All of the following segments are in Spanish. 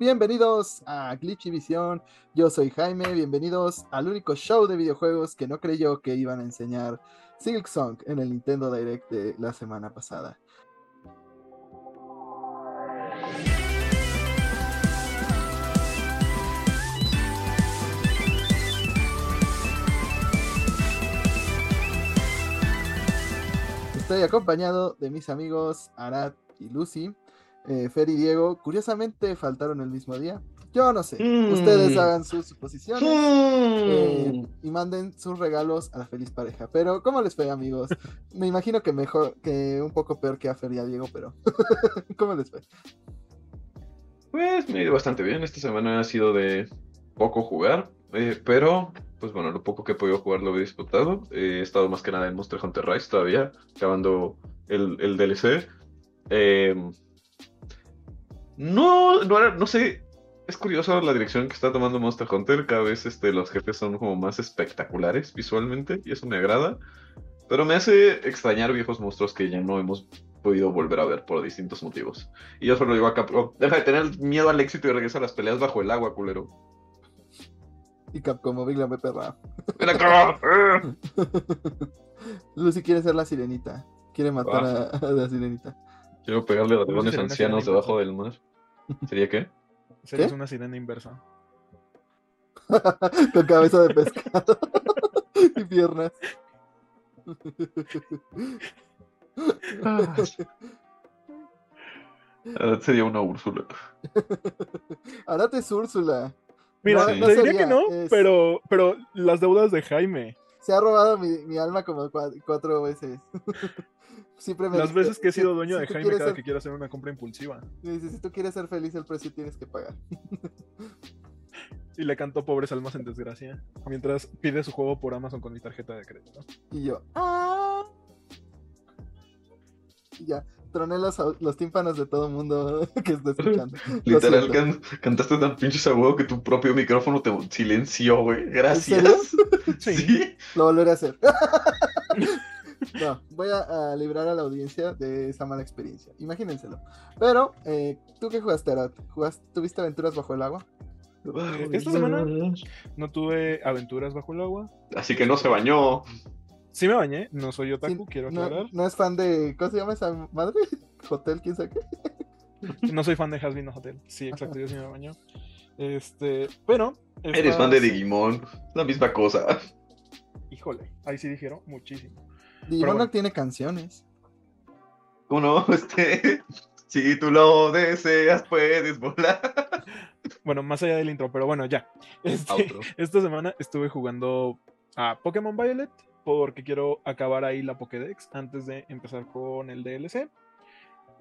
Bienvenidos a Glitchy Visión. Yo soy Jaime. Bienvenidos al único show de videojuegos que no creyó que iban a enseñar Silk Song en el Nintendo Direct de la semana pasada. Estoy acompañado de mis amigos Arad y Lucy. Eh, Fer y Diego, curiosamente, faltaron el mismo día. Yo no sé. Ustedes Mm. hagan sus suposiciones eh, y manden sus regalos a la feliz pareja. Pero, ¿cómo les fue, amigos? Me imagino que mejor, que un poco peor que a Fer y a Diego, pero ¿cómo les fue? Pues me ha ido bastante bien. Esta semana ha sido de poco jugar, eh, pero pues bueno, lo poco que he podido jugar lo he disfrutado. Eh, he estado más que nada en Monster Hunter Rise todavía, acabando el, el DLC. Eh, no, no, era- no sé, es curioso la dirección que está tomando Monster Hunter. Cada vez este, los jefes son como más espectaculares visualmente y eso me agrada. Pero me hace extrañar viejos monstruos que ya no hemos podido volver a ver por distintos motivos. Y yo solo digo a Capcom, deja de tener miedo al éxito y regresa a las peleas bajo el agua, culero. Y Capcom, me perra. Ven acá. Lucy quiere ser la sirenita. Quiere matar Ah. a, a la sirenita. Quiero pegarle a ¿Cómo dragones ancianos debajo del mar. ¿Sería qué? Serías ¿Qué? una sirena inversa. Con cabeza de pescado y piernas. Ah, sería una Úrsula. Arate es Úrsula. Mira, No, diría sería, que no, es- pero, pero las deudas de Jaime. Se ha robado mi, mi alma como cua- cuatro veces. Siempre me Las dice, veces que he si- sido dueño si de tú Jaime cada ser- que quiero hacer una compra impulsiva. me dice, si tú quieres ser feliz, el precio tienes que pagar. Y le canto pobres almas en desgracia. Mientras pide su juego por Amazon con mi tarjeta de crédito. Y yo, ¡ah! Y ya, troné los, los tímpanos de todo el mundo que está escuchando. Literal, can- cantaste tan pinches agudo que tu propio micrófono te silenció, güey. Gracias. Sí. Sí. Lo volveré a hacer. No, voy a, a librar a la audiencia de esa mala experiencia. Imagínenselo. Pero, eh, ¿tú qué jugaste, Arat? ¿Jugaste, ¿Tuviste aventuras bajo el agua? Esta semana no tuve aventuras bajo el agua. Así que no se bañó. Sí me bañé, no soy otaku, Sí, quiero no, aclarar. no es fan de. ¿Cómo se llama esa madre? Hotel, quién sabe qué. No soy fan de Hasbin Hotel. Sí, exacto, yo sí me baño. Este, pero. Eres fan de Digimon. La misma cosa. Híjole, ahí sí dijeron muchísimo. Digimon bueno. no tiene canciones. ¿Cómo no? Este. Si tú lo deseas, puedes volar. Bueno, más allá del intro, pero bueno, ya. Este, Outro. esta semana estuve jugando a Pokémon Violet porque quiero acabar ahí la Pokédex antes de empezar con el DLC.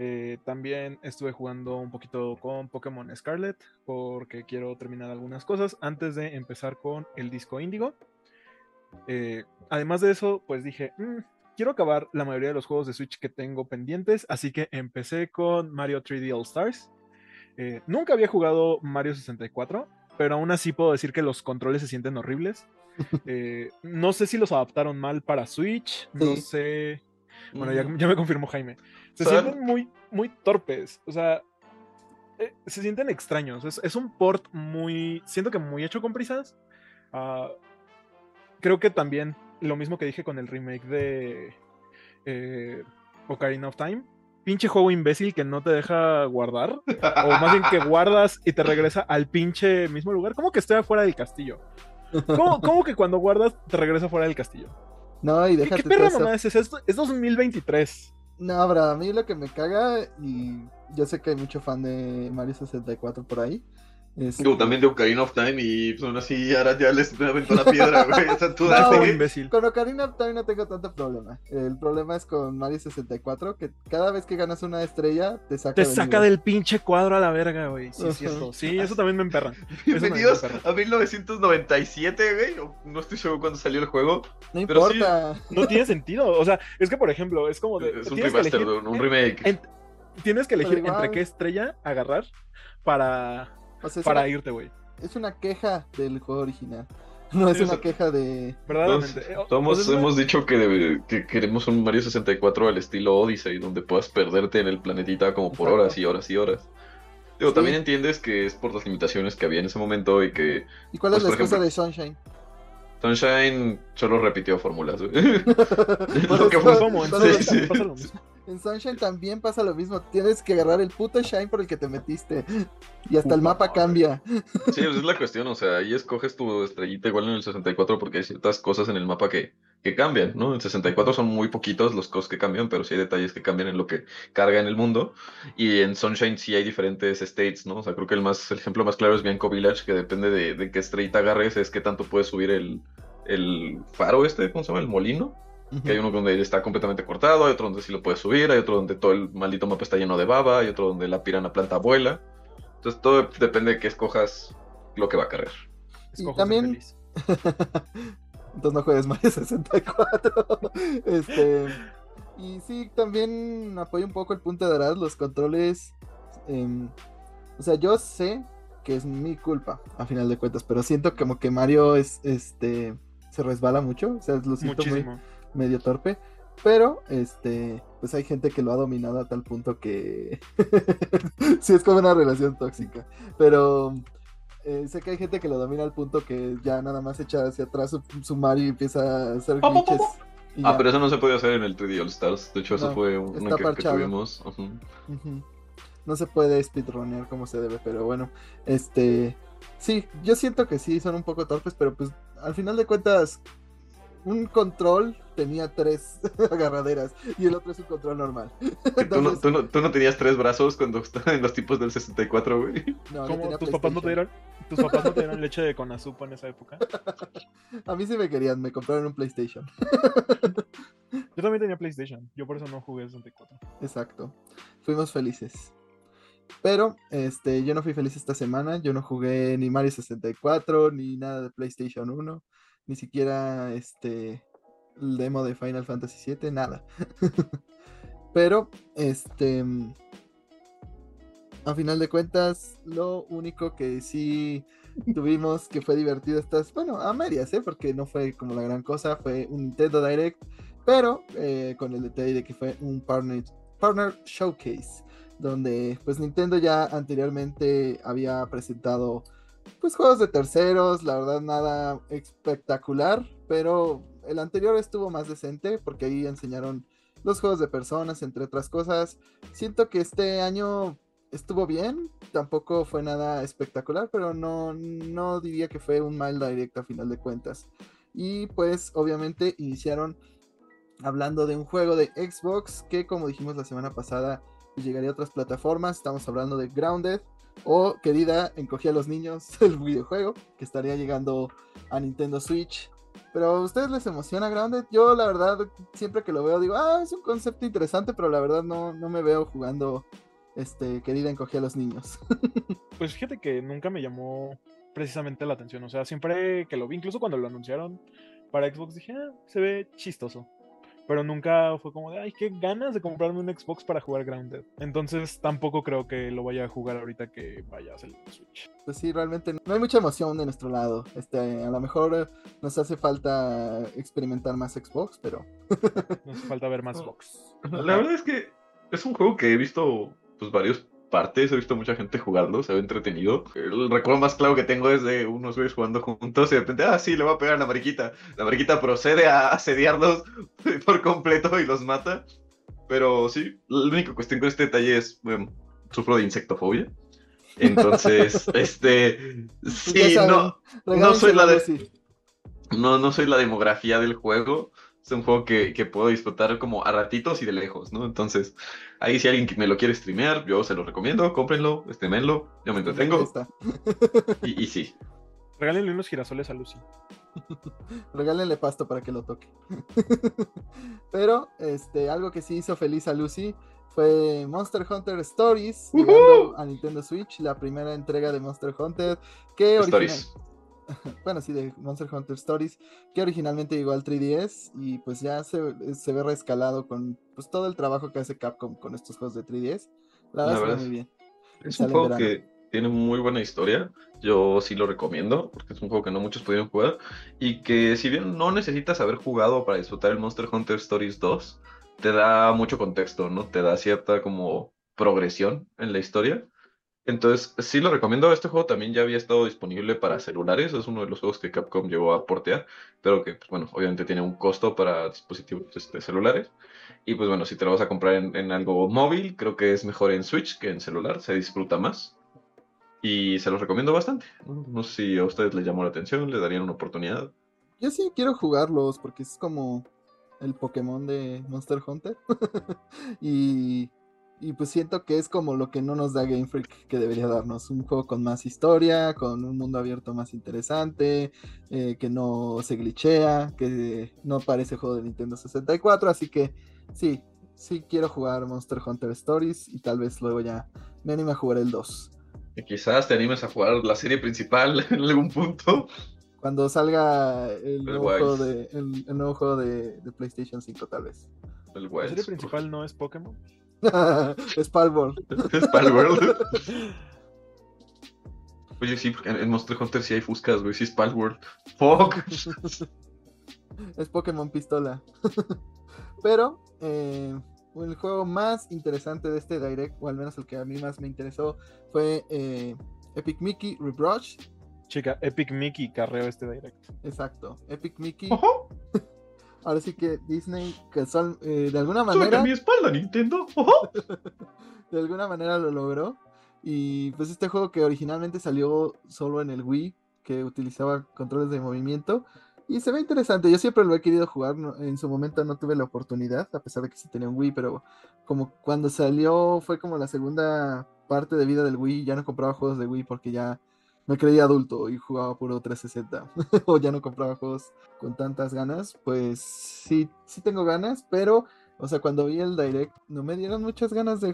Eh, también estuve jugando un poquito con Pokémon Scarlet porque quiero terminar algunas cosas antes de empezar con el disco Índigo. Eh, además de eso, pues dije, "Mm, quiero acabar la mayoría de los juegos de Switch que tengo pendientes, así que empecé con Mario 3D All Stars. Eh, nunca había jugado Mario 64, pero aún así puedo decir que los controles se sienten horribles. Eh, no sé si los adaptaron mal para Switch, no Sí. sé. Bueno, ya, ya me confirmó Jaime. Se sienten muy, muy torpes. O sea, eh, se sienten extraños. Es, es un port muy. Siento que muy hecho con prisas. Ah, creo que también lo mismo que dije con el remake de eh, Ocarina of Time. Pinche juego imbécil que no te deja guardar. O más bien que guardas y te regresa al pinche mismo lugar. ¿Cómo que estoy afuera del castillo? ¿Cómo, cómo que cuando guardas te regresa fuera del castillo? No, y ¿Qué, déjate qué todo perra mamá es esa? Es, es 2023. No, bro, a mí lo que me caga, y yo sé que hay mucho fan de Mario 64 por ahí. También de Ocarina of Time y pues, aún así ahora ya les aventó la piedra, güey. O sea, tú No, date, Juego güey. imbécil. Con Ocarina of Time no tengo tanto problema. El problema es con Mario 64, que cada vez que ganas una estrella, te saca Te del saca nivel. del pinche cuadro a la verga, güey. Sí, es Ajá. cierto. Sí, eso también me emperra. Bienvenidos me a 1997, güey. No estoy seguro cuándo salió el juego. No pero sí. importa. No tiene sentido. O sea, es que, por ejemplo, es como de. Es un remaster, elegir, un remake. en- tienes que elegir entre qué estrella agarrar para, O sea, es, para una, irte, güey. es una queja del juego original. No es una queja de. Verdaderamente. Todos, Eh, hemos dicho que, debe- que queremos un Mario 64 al estilo Odyssey, donde puedas perderte en el planetita como por Exacto. horas y horas y horas. Digo, también entiendes que es por las limitaciones que había en ese momento y que... ¿Y cuál es Pues, la excusa ejemplo- de Sunshine? Sunshine solo repitió fórmulas. Lo que fue- sí. En Sunshine también pasa lo mismo. Tienes que agarrar el puto Shine por el que te metiste. Y hasta el mapa madre. cambia. Sí, pues es la cuestión, o sea, ahí escoges tu estrellita igual en el 64 porque hay ciertas cosas en el mapa que, que cambian, ¿no? En 64 son muy poquitos los cosas que cambian, pero sí hay detalles que cambian en lo que carga en el mundo. Y en Sunshine sí hay diferentes states, ¿no? O sea, creo que el más el ejemplo más claro es Bianco Village, que depende de, de qué estrellita agarres, es qué tanto puedes subir el, el faro este, ¿cómo se llama? El molino. Que hay uno donde está completamente cortado, hay otro donde sí lo puedes subir, hay otro donde todo el maldito mapa está lleno de baba, hay otro donde la pirana planta vuela. Entonces todo depende de que escojas lo que va a cargar. Ser también- feliz. Entonces no juegues Mario 64. este. Y sí, también apoyo un poco el punto de Arad, los controles. em, o sea, yo sé que es mi culpa, a final de cuentas, pero siento como que Mario es este se resbala mucho, o sea, lo siento muy Muchísimo. Medio torpe. Pero, este, pues hay gente que lo ha dominado a tal punto que sí es como una relación tóxica. Pero eh, sé que hay gente que lo domina al punto que ya nada más echa hacia atrás su, su Mario y empieza a hacer glitches. Ah, pero eso no se puede hacer en el 3D All Stars. De hecho, eso fue un- una que, que tuvimos. No se puede speedrunnear como se debe, pero bueno, este, sí, yo siento que sí son un poco torpes, pero pues al final de cuentas, un control tenía tres agarraderas y el otro es un control normal. Que tú, no, Entonces, tú, no, tú no tenías tres brazos cuando estaban en los tipos del 64, güey. no, ¿Cómo? ¿Tus papás no te dieron? ¿Tus papás no te dieron leche de conazupo en esa época? A mí sí me querían, me compraron un PlayStation. Yo también tenía PlayStation. Yo por eso no jugué 64. Exacto. Fuimos felices. Pero, este, yo no fui feliz esta semana. Yo no jugué ni Mario 64, ni nada de PlayStation 1, ni siquiera este el demo de Final Fantasy VII, nada. Pero, este, a final de cuentas, lo único que sí tuvimos que fue divertido estas, bueno, a medias, ¿eh? Porque no fue como la gran cosa, fue un Nintendo Direct, pero eh, con el detalle de que fue un partner, partner showcase, donde pues Nintendo ya anteriormente había presentado pues juegos de terceros, la verdad nada espectacular, pero el anterior estuvo más decente porque ahí enseñaron los juegos de personas, entre otras cosas. Siento que este año estuvo bien, tampoco fue nada espectacular, pero no, no diría que fue un mal directo a final de cuentas. Y pues obviamente iniciaron hablando de un juego de Xbox que como dijimos la semana pasada llegaría a otras plataformas. Estamos hablando de Grounded o querida encogí a los niños el videojuego que estaría llegando a Nintendo Switch. Pero a ustedes les emociona Grounded. Yo la verdad siempre que lo veo digo, ah, es un concepto interesante, pero la verdad no, no me veo jugando este querida encogí a los niños. Pues fíjate que nunca me llamó precisamente la atención. O sea, siempre que lo vi, incluso cuando lo anunciaron para Xbox, dije, ah, se ve chistoso. Pero nunca fue como de, ay, qué ganas de comprarme un Xbox para jugar Grounded. Entonces tampoco creo que lo vaya a jugar ahorita que vaya a salir en Switch. Pues sí, realmente no hay mucha emoción de nuestro lado. Este, a lo mejor eh, nos hace falta experimentar más Xbox, pero Nos hace falta ver más box. La verdad es que es un juego que he visto pues varias partes, he visto mucha gente jugarlo, se ve entretenido. El recuerdo más claro que tengo es de unos güeyes jugando juntos y de repente, ah, sí, le va a pegar a la mariquita. La mariquita procede a asediarlos por completo y los mata. Pero sí, la única cuestión con este detalle es, bueno, sufro de insectofobia. Entonces, este, sí, saben, no, regálense soy la de- no, no soy la demografía del juego. Es un juego que, que puedo disfrutar como a ratitos y de lejos, ¿no? Entonces, ahí si alguien me lo quiere streamear, yo se lo recomiendo, cómprenlo, streamenlo, yo me Ahí entretengo. está. Y, y sí. Regálenle unos girasoles a Lucy. Regálenle pasto para que lo toque. Pero, este, algo que sí hizo feliz a Lucy fue Monster Hunter Stories, ¡Ujú! llegando a Nintendo Switch, la primera entrega de Monster Hunter, que original- Stories. bueno, sí, de Monster Hunter Stories, que originalmente llegó al 3DS y pues ya se, se ve reescalado con pues todo el trabajo que hace Capcom con estos juegos de 3DS. La verdad, La verdad muy es- bien. Es un juego que tiene muy buena historia. Yo sí lo recomiendo, porque es un juego que no muchos pudieron jugar. Y que si bien no necesitas haber jugado para disfrutar el Monster Hunter Stories 2, te da mucho contexto, ¿no? Te da cierta como progresión en la historia. Entonces, sí lo recomiendo. Este juego también ya había estado disponible para celulares. Es uno de los juegos que Capcom llegó a portear, pero que, pues, bueno, obviamente tiene un costo para dispositivos este, celulares. Y pues bueno, si te lo vas a comprar en, algo móvil, creo que es mejor en Switch que en celular. Se disfruta más. Y se los recomiendo bastante. No, no sé si a ustedes les llamó la atención, le darían una oportunidad. Yo sí quiero jugarlos porque es como el Pokémon de Monster Hunter. y, y pues siento que es como lo que no nos da Game Freak que debería darnos. Un juego con más historia, con un mundo abierto más interesante, eh, que no se glitchea, que no parece juego de Nintendo 64. Así que sí, sí quiero jugar Monster Hunter Stories y tal vez luego ya me anime a jugar el 2. Y quizás te animes a jugar la serie principal en algún punto. Cuando salga el nuevo juego, de, el, el nuevo juego de, de PlayStation 5, tal vez. El ¿La serie principal no es Pokémon? Es Palworld. Es Palworld. Oye, sí, porque en, Monster Hunter sí hay fuscas, güey. Sí es Palworld. Fuck. es Pokémon Pistola. Pero eh, el juego más interesante de este Direct, o al menos el que a mí más me interesó, fue eh, Epic Mickey Rebrush. Chica, Epic Mickey carreó este direct. Exacto, Epic Mickey. Ojo, Ahora sí que Disney, son, eh, de alguna manera, mi espalda, Nintendo. De alguna manera lo logró. Y pues este juego que originalmente salió solo en el Wii, que utilizaba controles de movimiento. Y se ve interesante, yo siempre lo he querido jugar, no- en su momento no tuve la oportunidad, a pesar de que sí tenía un Wii, pero como cuando salió fue como la segunda parte de vida del Wii, ya no compraba juegos de Wii porque ya me creía adulto y jugaba puro 360, o ya no compraba juegos con tantas ganas, pues sí, sí tengo ganas, pero, o sea, cuando vi el Direct no me dieron muchas ganas de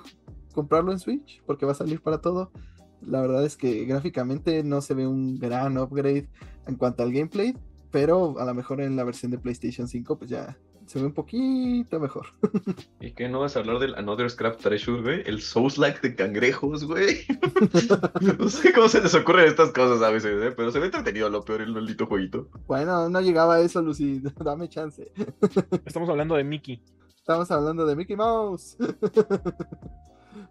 comprarlo en Switch, porque va a salir para todo. La verdad es que gráficamente no se ve un gran upgrade en cuanto al gameplay, pero a lo mejor en la versión de PlayStation 5 pues ya se ve un poquito mejor. ¿Y qué no vas a hablar del Another Scrap Treasure, güey? El Souls-like de cangrejos, güey. no sé cómo se les ocurren estas cosas a veces, ¿eh? Pero se ve entretenido a lo peor el maldito jueguito. Bueno, no llegaba a eso, Lucy, dame chance. Estamos hablando de Mickey. Estamos hablando de Mickey Mouse.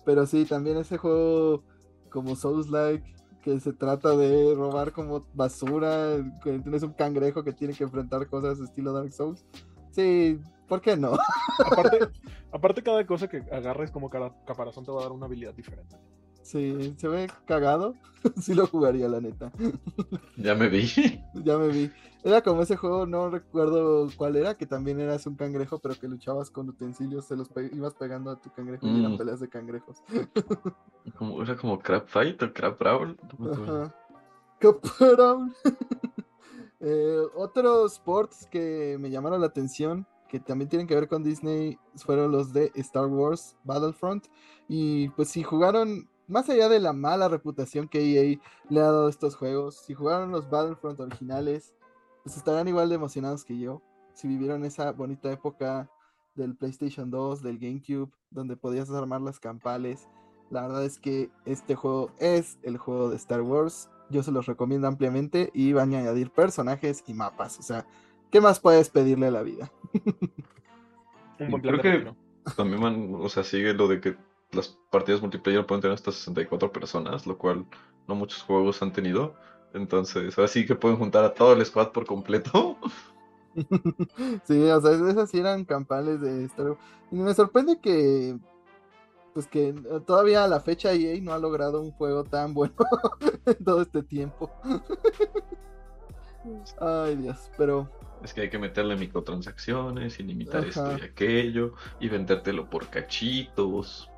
Pero sí, también ese juego como Souls-like, que se trata de robar como basura, que tienes un cangrejo que tiene que enfrentar cosas estilo Dark Souls. Sí, ¿por qué no? Aparte, aparte cada cosa que agarres como cara- caparazón te va a dar una habilidad diferente. Sí, se ve cagado. sí lo jugaría, la neta. Ya me vi. Ya me vi. Era como ese juego, no recuerdo cuál era, que también eras un cangrejo, pero que luchabas con utensilios, se los pe- ibas pegando a tu cangrejo y eran Mm. peleas de cangrejos. Como, era como Crab Fight o Crab Brawl. No me acuerdo. Eh, otros sports que me llamaron la atención, que también tienen que ver con Disney, fueron los de Star Wars Battlefront. Y pues si jugaron, más allá de la mala reputación que EA le ha dado a estos juegos, si jugaron los Battlefront originales, pues estarán igual de emocionados que yo. Si vivieron esa bonita época del PlayStation 2, del GameCube, donde podías armar las campales. La verdad es que este juego es el juego de Star Wars. Yo se los recomiendo ampliamente y van a añadir personajes y mapas. O sea, ¿qué más puedes pedirle a la vida? Un Y buen plan creo que-. También, man, o sea, sigue lo de que las partidas multiplayer pueden tener hasta 64 personas, lo cual no muchos juegos han tenido. Entonces, ahora sí que pueden juntar a todo el squad por completo. sí, o sea, esas sí eran campales de Star Wars. Y me sorprende que, pues que eh, todavía a la fecha EA no ha logrado un juego tan bueno en todo este tiempo. Ay, Dios, pero Es que hay que meterle microtransacciones y limitar esto y aquello, y vendértelo por cachitos.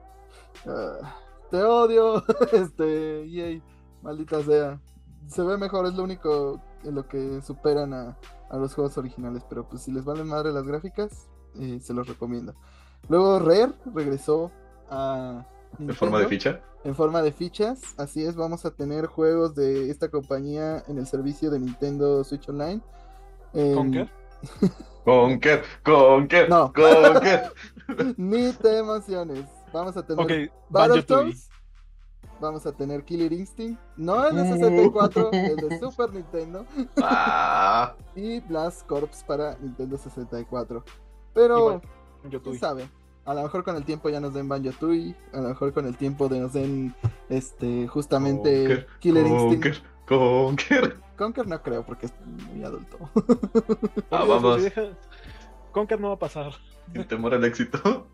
Ah, te odio, este, EA, maldita sea. Se ve mejor, es lo único en lo que superan a, a los juegos originales, pero pues si les valen madre las gráficas, eh, se los recomiendo. Luego Rare regresó a En forma de ficha. en forma de fichas, así es, vamos a tener juegos de esta compañía en el servicio de Nintendo Switch Online. ¿Con En- qué? Conker, Conker, No. Conker. Ni te emociones. Vamos a tener Ok, Banjo-Tooie. Battletoads. Vamos a tener Killer Instinct. No el de 64, el de Super Nintendo. Ah, Y Blast Corps para Nintendo 64. Pero, Yo quién sabe. A lo mejor con el tiempo ya nos den Banjo Tui, a lo mejor con el tiempo de nos den este justamente Conker, Killer Instinct. Conker, Conker. Conker no creo porque es muy adulto. Ah, vamos. Conker no va a pasar. Sin temor al éxito.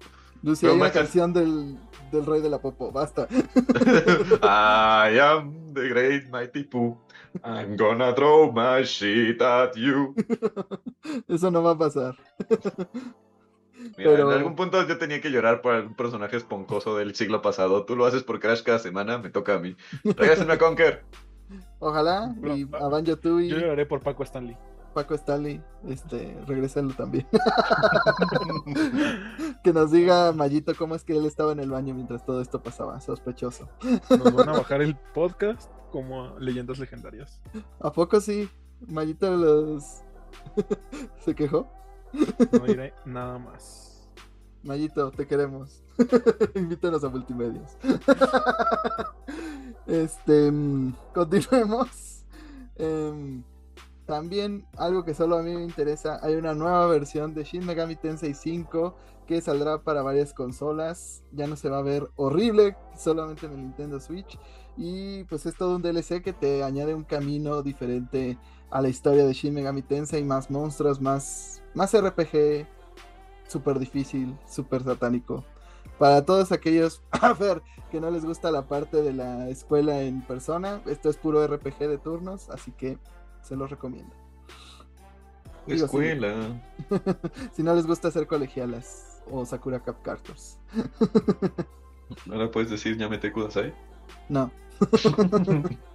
Lucy, hay una canción del, del rey de la popo, basta. I am the great mighty Pooh. I'm gonna throw my shit at you. Eso no va a pasar. Mira, Pero- en algún punto yo tenía que llorar por algún personaje esponjoso del siglo pasado. Tú lo haces por Crash cada semana, me toca a mí. Regrésenme a Conker. Ojalá, y a Banjo Tui, Yo lloraré por Paco Stanley. Paco Stanley, este, regrésenlo también. que nos diga Mayito cómo es que él estaba en el baño mientras todo esto pasaba, sospechoso. Nos van a bajar el podcast como leyendas legendarias. ¿A poco sí? Mayito los... ¿Se quejó? No diré nada más. Mayito, te queremos. Invítanos a multimedios. este, mm, continuemos. Em, también algo que solo a mí me interesa, hay una nueva versión de Shin Megami Tensei 5 que saldrá para varias consolas. Ya no se va a ver horrible, solamente en el Nintendo Switch. Y pues es todo un DLC que te añade un camino diferente a la historia de Shin Megami Tensei, más monstruos, más, más RPG, súper difícil, súper satánico. Para todos aquellos, a ver, que no les gusta la parte de la escuela en persona, esto es puro RPG de turnos, así que se los recomiendo. Digo. Escuela. Si no les gusta hacer colegialas o Sakura Cap Carters. Ahora puedes decir Yamete Kudasai. No.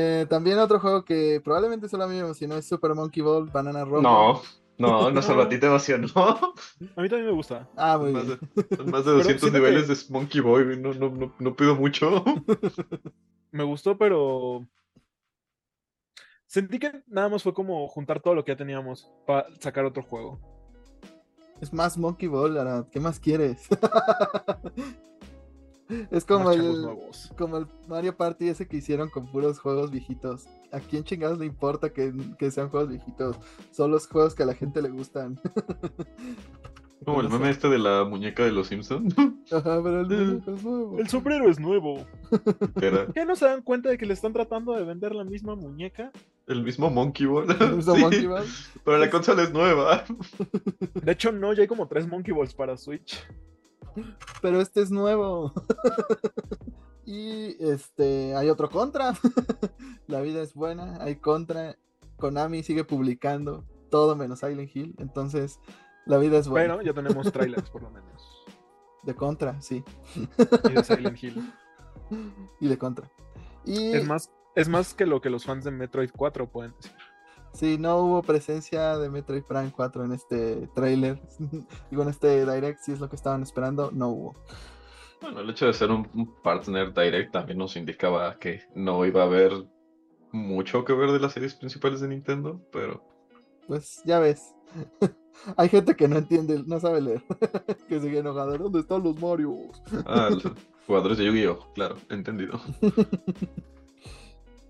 Eh, también otro juego que probablemente solo a mí me emocionó es Super Monkey Ball Banana Rock. No, no, no solo a ti te emocionó. A mí también me gusta. Ah, muy Más bien. de, son más de Pero 200 siento niveles que- de Monkey Boy, güey, no, no, no, no pido mucho. Me gustó, pero. Sentí que nada más fue como juntar todo lo que ya teníamos para sacar otro juego. Es más Monkey Ball, Arad, ¿qué más quieres? es como el, nuevos. como el Mario Party ese que hicieron con puros juegos viejitos. ¿A quién chingados le importa que, que sean juegos viejitos? Son los juegos que a la gente le gustan. Como el meme este de la muñeca de los Simpsons. Ajá, pero el es nuevo. El sombrero es nuevo. Era ¿Qué no se dan cuenta de que le están tratando de vender la misma muñeca? el mismo Monkey Ball. ¿El mismo Sí, Monkey Ball? Pero la consola es nueva. De hecho, no, ya hay como tres Monkey Balls para Switch. Pero este es nuevo. y este, hay otro contra. La vida es buena, hay contra. Konami sigue publicando todo menos Silent Hill. Entonces, la vida es buena. Bueno, ya tenemos trailers por lo menos. De contra, sí. Y de Silent Hill. Y de contra. Y Es más, es más que lo que los fans de Metroid 4 pueden decir. Sí, no hubo presencia de Metroid Prime 4 en este trailer. Digo, en este direct, si es lo que estaban esperando, no hubo. Bueno, el hecho de ser un, partner direct también nos indicaba que no iba a haber mucho que ver de las series principales de Nintendo, pero Pues ya ves. Hay gente que no entiende, no sabe leer. que sigue enojada. ¿Dónde están los Marios? ah, los jugadores de Yu-Gi-Oh, claro, entendido.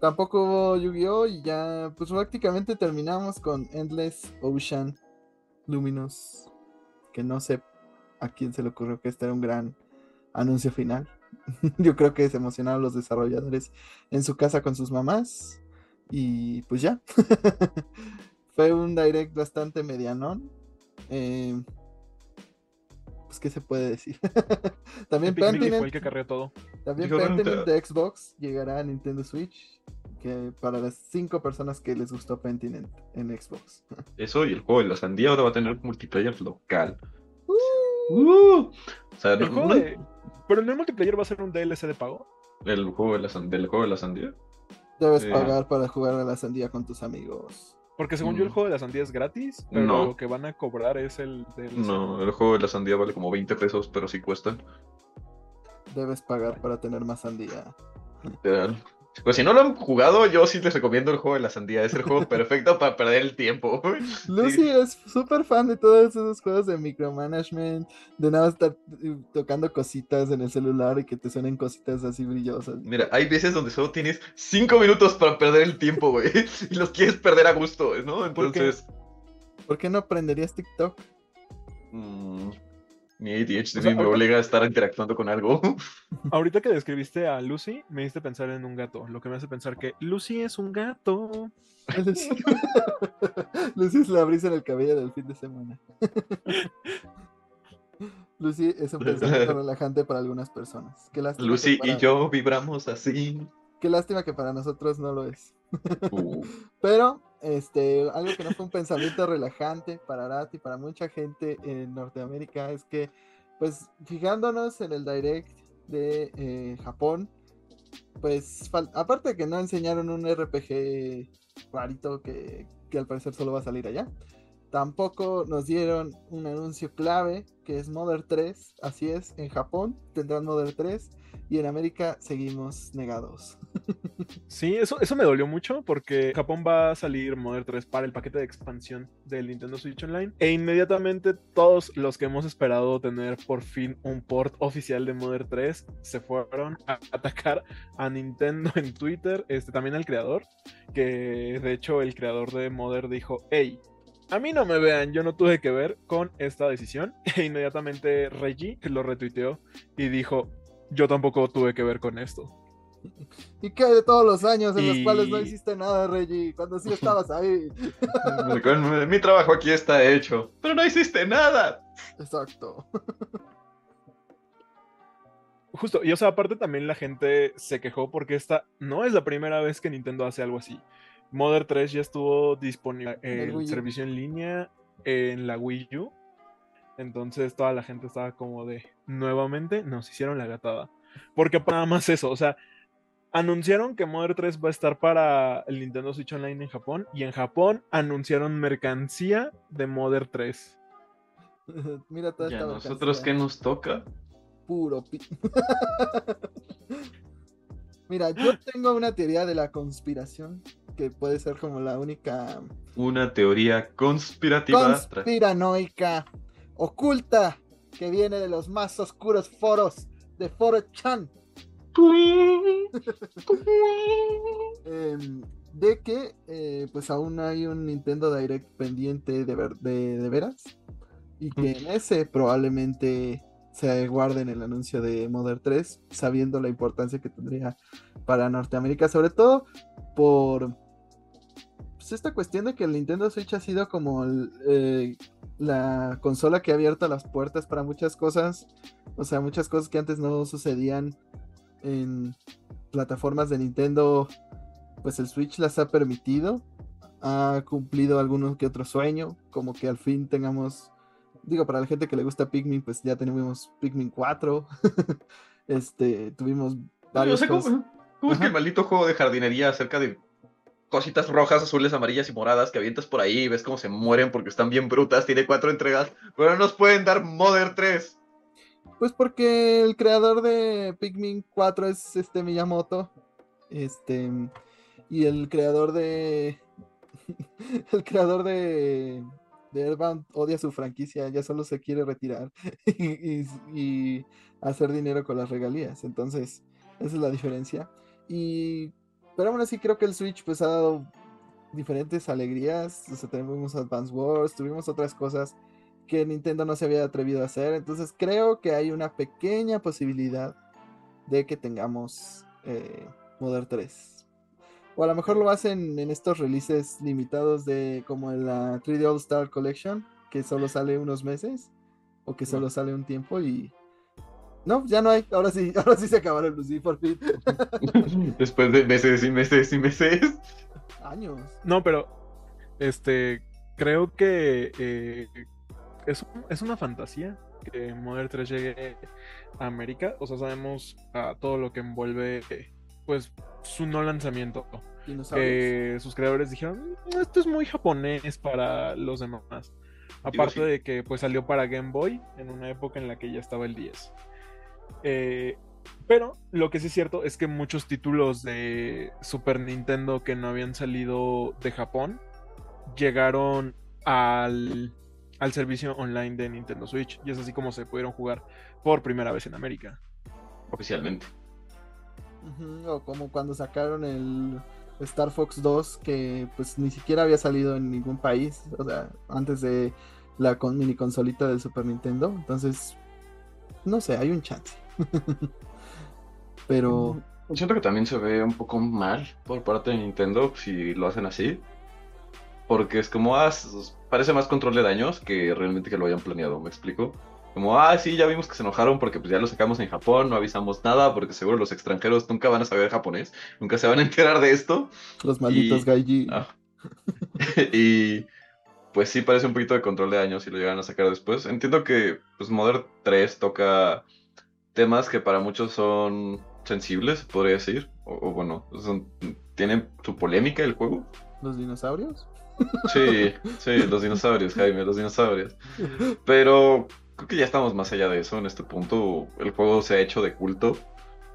Tampoco hubo Yu-Gi-Oh! y ya, pues prácticamente terminamos con Endless Ocean Luminous. Que no sé a quién se le ocurrió que este era un gran anuncio final. Yo creo que se emocionaron los desarrolladores en su casa con sus mamás. Y pues ya. Fue un direct bastante medianón. Eh, pues, ¿qué se puede decir? También Epic Mickey Pentiment fue el que carrió todo. también Pentiment de Xbox llegará a Nintendo Switch. Que para las cinco personas que les gustó Pentiment en Xbox. Eso y el juego de la sandía ahora va a tener multiplayer local. Uh, Uh, o sea, El no- juego no- de... Pero en el multiplayer va a ser un DLC de pago. el juego de la, san- del juego de la sandía. debes Sí. pagar para jugar a la sandía con tus amigos. Porque según yo el Mm. juego de la sandía es gratis, pero No. lo que van a cobrar es el DLC. No, el juego de la sandía vale como 20 pesos, pero sí cuesta. Debes pagar para tener más sandía. Literal. Pues si no lo han jugado, yo sí les recomiendo el juego de la sandía. Es el juego perfecto para perder el tiempo. Lucy es súper fan de todos esos juegos de micromanagement, de nada estar eh, tocando cositas en el celular y que te suenen cositas así brillosas. Mira, hay veces donde solo tienes 5 minutos para perder el tiempo, güey. Y los quieres perder a gusto, ¿no? ¿Por qué? Entonces. ¿Por qué no aprenderías TikTok? mm, Mi ADHD O sea, me ahorita- obliga a estar interactuando con algo. Ahorita que describiste a Lucy, me hiciste pensar en un gato, lo que me hace pensar que Lucy es un gato. Lucy es la brisa en el cabello del fin de semana. Lucy es un pensamiento relajante para algunas personas. Qué Lucy para- y yo vibramos así. Qué lástima que para nosotros no lo es. Uh, Pero, este, algo que no fue un pensamiento relajante para Arat y para mucha gente en Norteamérica es que, pues, fijándonos en el direct de eh, Japón, pues, aparte de que no enseñaron un RPG rarito que, que al parecer solo va a salir allá, tampoco nos dieron un anuncio clave que es Mother 3. Así es, en Japón tendrán Mother 3 y en América seguimos negados. Sí, eso, eso me dolió mucho porque Japón va a salir Modern 3 para el paquete de expansión del Nintendo Switch Online e inmediatamente todos los que hemos esperado tener por fin un port oficial de Modern 3 se fueron a atacar a Nintendo en Twitter, este, también al creador, que de hecho el creador de Modern dijo, hey, a mí no me vean, yo no tuve que ver con esta decisión. E inmediatamente Reggie lo retuiteó y dijo, yo tampoco tuve que ver con esto. ¿Y qué hay de todos los años en los cuales no hiciste nada, Reggie? Cuando sí estabas ahí. con- mi trabajo aquí está hecho. Pero no hiciste nada. Exacto. Justo, y o sea, aparte también la gente se quejó porque esta no es la primera vez que Nintendo hace algo así. Mother 3 ya estuvo disponible En el servicio en línea en la Wii U. Entonces toda la gente estaba como de nuevamente nos hicieron la gatada. Porque nada más eso, o sea, anunciaron que Mother 3 va a estar para el Nintendo Switch Online en Japón y en Japón anunciaron mercancía de Mother 3. Mira toda ¿Y a nosotros qué nos toca? Puro pi- Mira, yo tengo una teoría de la conspiración que puede ser como la única Una teoría conspirativa. conspiranoica oculta que viene de los más oscuros foros de 4chan. em, de que eh, pues aún hay un Nintendo Direct pendiente de, ver- de, de veras y que en ese probablemente se guarden el anuncio de Modern 3 sabiendo la importancia que tendría para Norteamérica sobre todo por pues, esta cuestión de que el Nintendo Switch ha sido como eh, la consola que ha abierto las puertas para muchas cosas o sea muchas cosas que antes no sucedían en plataformas de Nintendo, pues el Switch las ha permitido, ha cumplido alguno que otro sueño, como que al fin tengamos, digo, para la gente que le gusta Pikmin, pues ya tenemos Pikmin 4, este, tuvimos Yo varios sé cómo, cómo es que el maldito juego de jardinería acerca de cositas rojas, azules, amarillas y moradas que avientas por ahí y ves cómo se mueren porque están bien brutas, tiene cuatro entregas, pero no nos pueden dar Modern 3. Pues porque el creador de Pikmin 4 es este Miyamoto. Este. Y el creador de. el creador de. De Airbound odia su franquicia, ya solo se quiere retirar y, hacer dinero con las regalías. Entonces, esa es la diferencia. Y. Pero aún así creo que el Switch pues ha dado diferentes alegrías. O tuvimos Advance Wars, tuvimos otras cosas que Nintendo no se había atrevido a hacer. Entonces creo que hay una pequeña posibilidad de que tengamos eh, Modern 3. O a lo mejor lo hacen en estos releases limitados de como en la 3D All Star Collection, que solo sale unos meses o que solo sale un tiempo y no, ya no hay. Ahora sí, ahora sí se acabaron Lucy por fin. Después de meses y meses y meses. Años. No, pero este creo que eh, es, es una fantasía que Modern 3 llegue a América. O sea, sabemos a todo lo que envuelve eh, pues su no lanzamiento. Que sus creadores dijeron, "Mm, esto es muy japonés para los demás. Aparte de que pues salió para Game Boy en una época en la que ya estaba el 10. Eh, pero lo que sí es cierto es que muchos títulos de Super Nintendo que no habían salido de Japón llegaron al, al servicio online de Nintendo Switch. Y es así como se pudieron jugar por primera vez en América. Oficialmente. O como cuando sacaron el Star Fox 2, que pues ni siquiera había salido en ningún país, o sea, antes de la mini consolita del Super Nintendo. Entonces, no sé, hay un chance. Pero Siento que también se ve un poco mal por parte de Nintendo si lo hacen así. Porque es como, ah, parece más control de daños que realmente que lo hayan planeado, ¿me explico? Como, ah, sí, ya vimos que se enojaron porque pues ya lo sacamos en Japón, no avisamos nada, porque seguro los extranjeros nunca van a saber japonés, nunca se van a enterar de esto. los malditos Y- Gaiji. Ah. y pues sí parece un poquito de control de daños si lo llegan a sacar después. Entiendo que pues Modern 3 toca temas que para muchos son sensibles, podría decir. O, o bueno, son, tienen su polémica el juego. Los dinosaurios. Sí, sí, los dinosaurios, Jaime, los dinosaurios. Pero creo que ya estamos más allá de eso. En este punto, el juego se ha hecho de culto.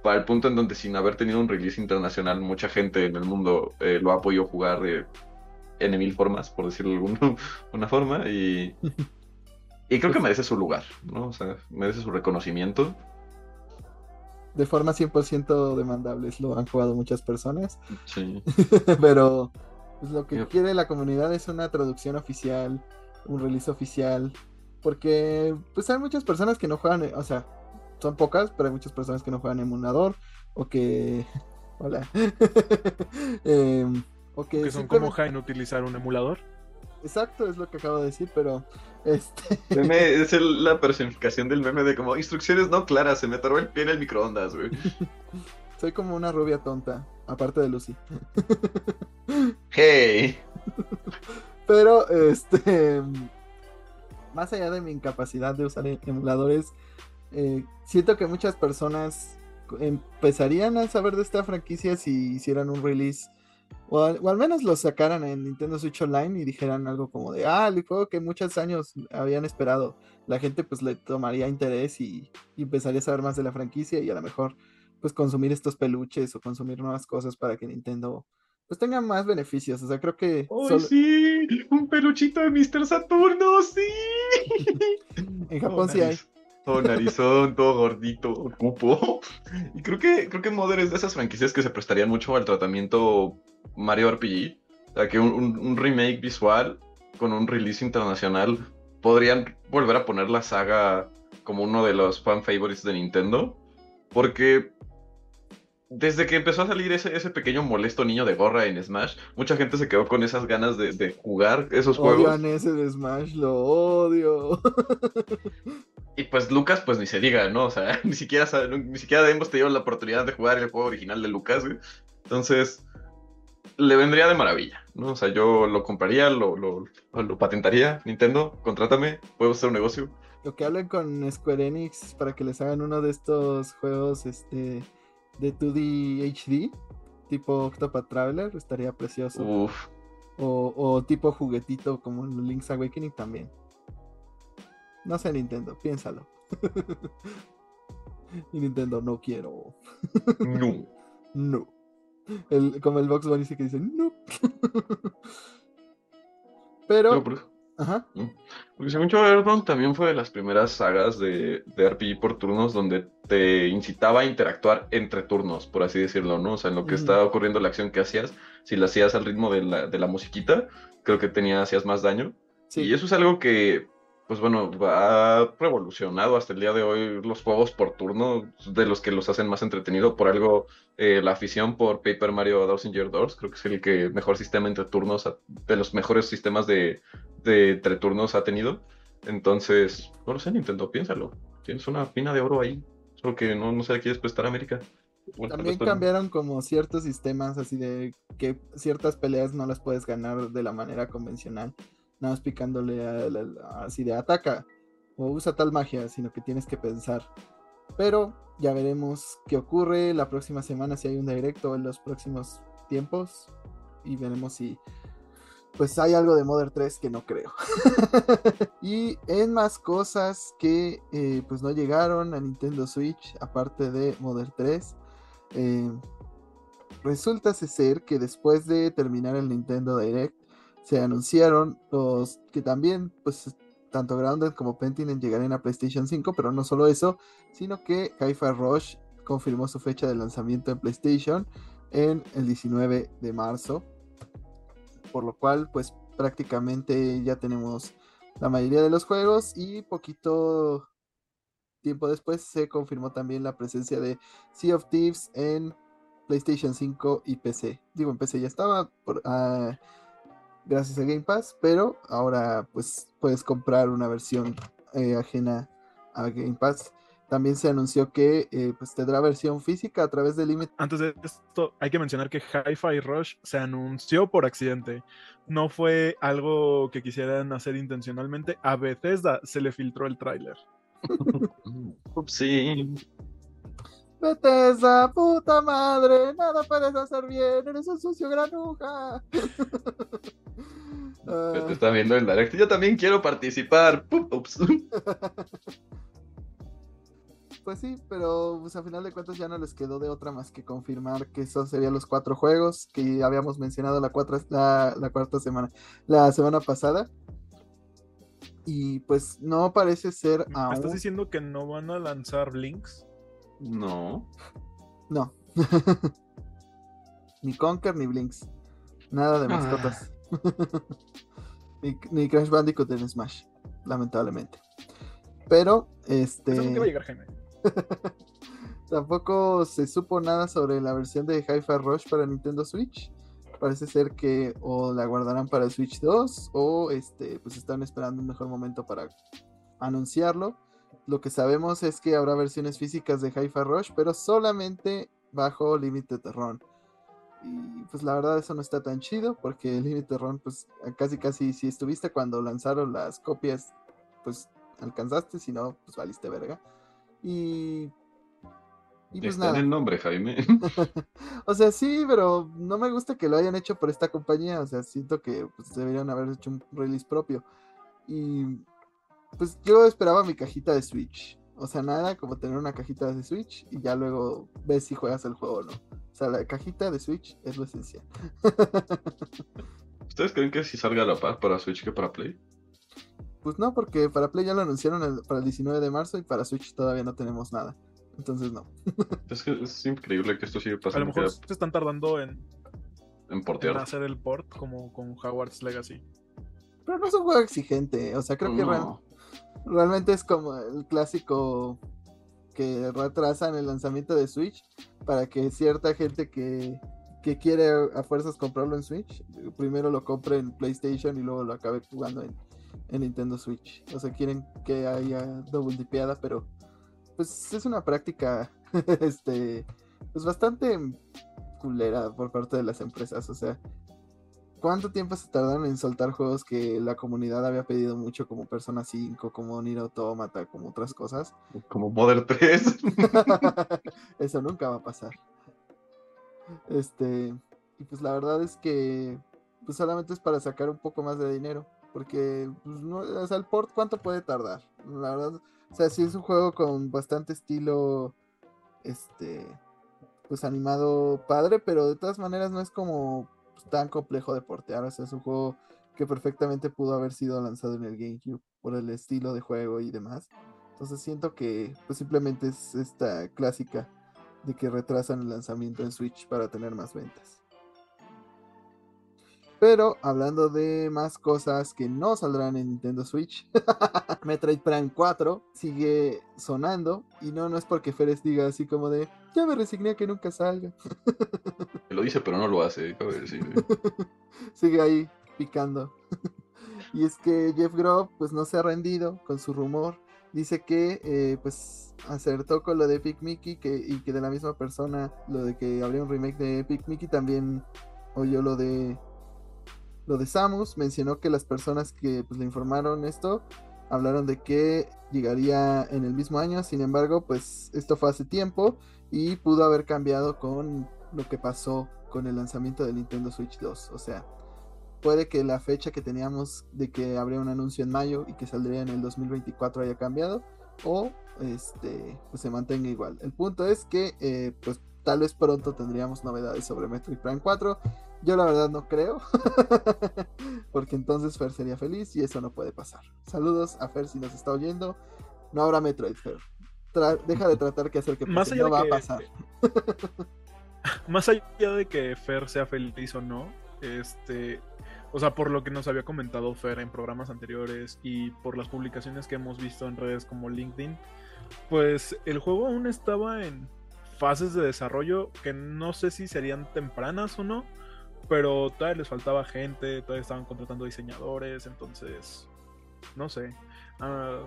Para el punto en donde, sin haber tenido un release internacional, mucha gente en el mundo eh, lo ha podido jugar de N mil formas, por decirlo de alguna una forma. Y, y creo que merece su lugar, ¿no? O sea, merece su reconocimiento. De forma 100% demandables. Lo han jugado muchas personas. Sí. Pero pues, lo que quiere la comunidad es una traducción oficial, un release oficial, porque pues hay muchas personas que no juegan, eh, o sea, son pocas, pero hay muchas personas que no juegan emulador o que, hola, Em, o que, Que son como Jaime utilizar un emulador. exacto es lo que acabo de decir, pero este, Meme es el- la personificación del meme de como instrucciones no claras, se me atoró el pie en el microondas, güey. soy como una rubia tonta, aparte de Lucy. Hey. Pero, este, más allá de mi incapacidad de usar e- emuladores, eh, siento que muchas personas empezarían a saber de esta franquicia si hicieran un release, o al, menos lo sacaran en Nintendo Switch Online y dijeran algo como de, ah, el juego que muchos años habían esperado. La gente pues le tomaría interés y, y empezaría a saber más de la franquicia y a lo mejor pues consumir estos peluches o consumir nuevas cosas para que Nintendo pues tenga más beneficios. O sea, creo que... ¡Ay, solo- sí! ¡Un peluchito de Mr. Saturno! ¡Sí! En Japón sí hay. Todo narizón, todo gordito, cupo. Y creo que, creo que Modern es de esas franquicias que se prestarían mucho al tratamiento Mario RPG. O sea, que un, un- un remake visual con un release internacional podrían volver a poner la saga como uno de los fan favorites de Nintendo. Porque desde que empezó a salir ese, ese pequeño molesto niño de gorra en Smash, mucha gente se quedó con esas ganas de, de jugar esos Odio juegos. a Ness de Smash, lo odio. Y pues Lucas, pues ni se diga, ¿no? O sea, ni siquiera, ni siquiera hemos tenido la oportunidad de jugar el juego original de Lucas. Entonces, le vendría de maravilla, ¿no? O sea, yo lo compraría, lo, lo, lo patentaría. Nintendo, contrátame, podemos hacer un negocio. Lo que hablen con Square Enix para que les hagan uno de estos juegos este de 2D HD, tipo Octopath Traveler, estaría precioso. Uf, O, o tipo juguetito como en Link's Awakening también. No sé, Nintendo, piénsalo. y Nintendo, no quiero. no. No. El, como el Box Bunny sí que dice, no. Pero, No, ajá, Porque según yo, Earthbound también fue de las primeras sagas de, de RPG por turnos donde te incitaba a interactuar entre turnos, por así decirlo, ¿no? O sea, en lo que Ujú. estaba ocurriendo la acción que hacías, si la hacías al ritmo de la, de la musiquita, creo que tenía, hacías más daño. sí. Y eso es algo que, pues bueno, ha revolucionado hasta el día de hoy los juegos por turno, de los que los hacen más entretenido. Por algo, eh, la afición por Paper Mario Thousand Year Doors, creo que es el que mejor sistema entre turnos, de los mejores sistemas de, de entre turnos ha tenido. Entonces, no lo sé, Nintendo, piénsalo. Tienes una pina de oro ahí, solo que no, no se la quieres prestar a América. Bueno, También pero- cambiaron como ciertos sistemas así de que ciertas peleas no las puedes ganar de la manera convencional, nada más picándole a así de ataca o usa tal magia, sino que tienes que pensar. Pero ya veremos qué ocurre la próxima semana si hay un directo en los próximos tiempos y veremos si pues hay algo de Modern 3 que no creo. y en más cosas que eh, pues no llegaron a Nintendo Switch aparte de Modern 3 eh, resulta ser que después de terminar el Nintendo Direct se anunciaron los que también pues tanto Grounded como Pentiment llegarían a PlayStation 5, pero no solo eso, sino que Hi-Fi Rush confirmó su fecha de lanzamiento en PlayStation en el 19 de marzo, por lo cual pues prácticamente ya tenemos la mayoría de los juegos y poquito tiempo después se confirmó también la presencia de Sea of Thieves en PlayStation 5 y PC. Digo, en PC ya estaba por, ah, gracias a Game Pass, pero ahora pues puedes comprar una versión eh, ajena a Game Pass. También se anunció que eh, pues tendrá versión física a través de Limit. Antes de esto, hay que mencionar que Hi-Fi Rush se anunció por accidente. No fue algo que quisieran hacer intencionalmente. A Bethesda se le filtró el tráiler. sí. Bethesda, puta madre, nada puedes hacer bien, eres un sucio granuja. Te está viendo el direct. Yo también quiero participar. Ups. Pues sí, pero pues, a final de cuentas ya no les quedó de otra más que confirmar que esos serían los cuatro juegos que habíamos mencionado la, la, cuarta semana, la semana pasada. Y pues no parece ser aún... ¿Estás diciendo que no van a lanzar Blinks? No. No. ni Conker ni Blinks. Nada de mascotas. Ah. ni, ni, Crash Bandicoot en Smash, lamentablemente. Pero, este. Eso va a llegar, Jaime. Tampoco se supo nada sobre la versión de Hi-Fi Rush para Nintendo Switch. Parece ser que o la guardarán para Switch 2 o este, pues están esperando un mejor momento para anunciarlo. Lo que sabemos es que habrá versiones físicas de Hi-Fi Rush, pero solamente bajo Limited Run. Y pues la verdad eso no está tan chido porque Limited Run pues casi casi si estuviste cuando lanzaron las copias pues alcanzaste, si no pues valiste verga. Y. Y pues Está en el nombre, Jaime. o sea, sí, pero no me gusta que lo hayan hecho por esta compañía. O sea, siento que pues, deberían haber hecho un release propio. Y. Pues yo esperaba mi cajita de Switch. O sea, nada como tener una cajita de Switch y ya luego ves si juegas el juego o no. O sea, la cajita de Switch es lo esencial. ¿Ustedes creen que si salga a la par para Switch que para Play? Pues no, porque para Play ya lo anunciaron para el 19 de marzo y para Switch todavía no tenemos nada. Entonces no. es que es increíble que esto siga pasando. A lo mejor se están tardando en, en portear. hacer el port como con Hogwarts Legacy. Pero no es un juego exigente. O sea, creo que realmente es como el clásico que retrasan el lanzamiento de Switch para que cierta gente que, que quiere a fuerzas comprarlo en Switch, primero lo compre en PlayStation y luego lo acabe jugando en, en Nintendo Switch. O sea, quieren que haya double dipeada, pero pues es una práctica este pues bastante culera por parte de las empresas, o sea, ¿cuánto tiempo se tardaron en soltar juegos que la comunidad había pedido mucho como Persona 5, como Nier Automata, como otras cosas? Como Modern 3. Eso nunca va a pasar. Este, y pues la verdad es que pues solamente es para sacar un poco más de dinero. Porque, pues, no, o sea, el port, ¿cuánto puede tardar? La verdad, o sea, sí es un juego con bastante estilo, este, pues animado padre, pero de todas maneras no es como tan complejo de portear. O sea, es un juego que perfectamente pudo haber sido lanzado en el GameCube por el estilo de juego y demás. Entonces siento que pues simplemente es esta clásica de que retrasan el lanzamiento en Switch para tener más ventas. Pero hablando de más cosas que no saldrán en Nintendo Switch, Metroid Prime 4 sigue sonando. Y no, no es porque Feres diga así como de, ya me resigné a que nunca salga. Lo dice, pero no lo hace, sigue ahí picando. y es que Jeff Grob pues no se ha rendido con su rumor. Dice que eh, pues acertó con lo de Epic Mickey que, y que de la misma persona, lo de que habría un remake de Epic Mickey, también oyó lo de lo de Samus, mencionó que las personas que pues, le informaron esto hablaron de que llegaría en el mismo año, sin embargo, pues esto fue hace tiempo y pudo haber cambiado con lo que pasó con el lanzamiento de Nintendo Switch 2, o sea, puede que la fecha que teníamos de que habría un anuncio en mayo y que saldría en el 2024 haya cambiado o este pues se mantenga igual. El punto es que eh, pues tal vez pronto tendríamos novedades sobre Metroid Prime 4 yo la verdad no creo, porque entonces Fer sería feliz y eso no puede pasar. Saludos a Fer si nos está oyendo. No habrá Metroid, Fer. deja de tratar que hacer que Más no va a pasar. Más allá de que Fer sea feliz o no, este, o sea, por lo que nos había comentado Fer en programas anteriores y por las publicaciones que hemos visto en redes como LinkedIn, Pues el juego aún estaba en fases de desarrollo que no sé si serían tempranas o no, pero todavía les faltaba gente, todavía estaban contratando diseñadores, entonces no sé. Ah,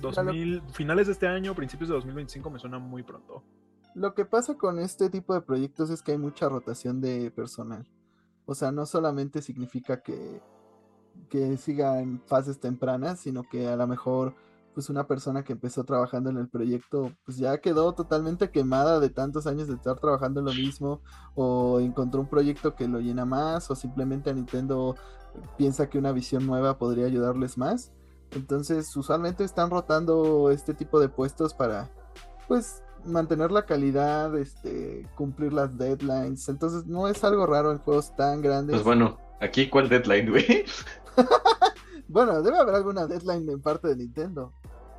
2000, finales de este año, principios de 2025 me suena muy pronto. Lo que pasa con este tipo de proyectos es que hay mucha rotación de personal. O sea, no solamente significa que, que siga en fases tempranas, sino que a lo mejor pues una persona que empezó trabajando en el proyecto pues ya quedó totalmente quemada de tantos años de estar trabajando en lo mismo o encontró un proyecto que lo llena más o simplemente a Nintendo piensa que una visión nueva podría ayudarles más. Entonces usualmente están rotando este tipo de puestos para pues mantener la calidad, este, cumplir las deadlines. Entonces no es algo raro en juegos tan grandes. Pues bueno, aquí cuál deadline, güey. bueno, debe haber alguna deadline en parte de Nintendo.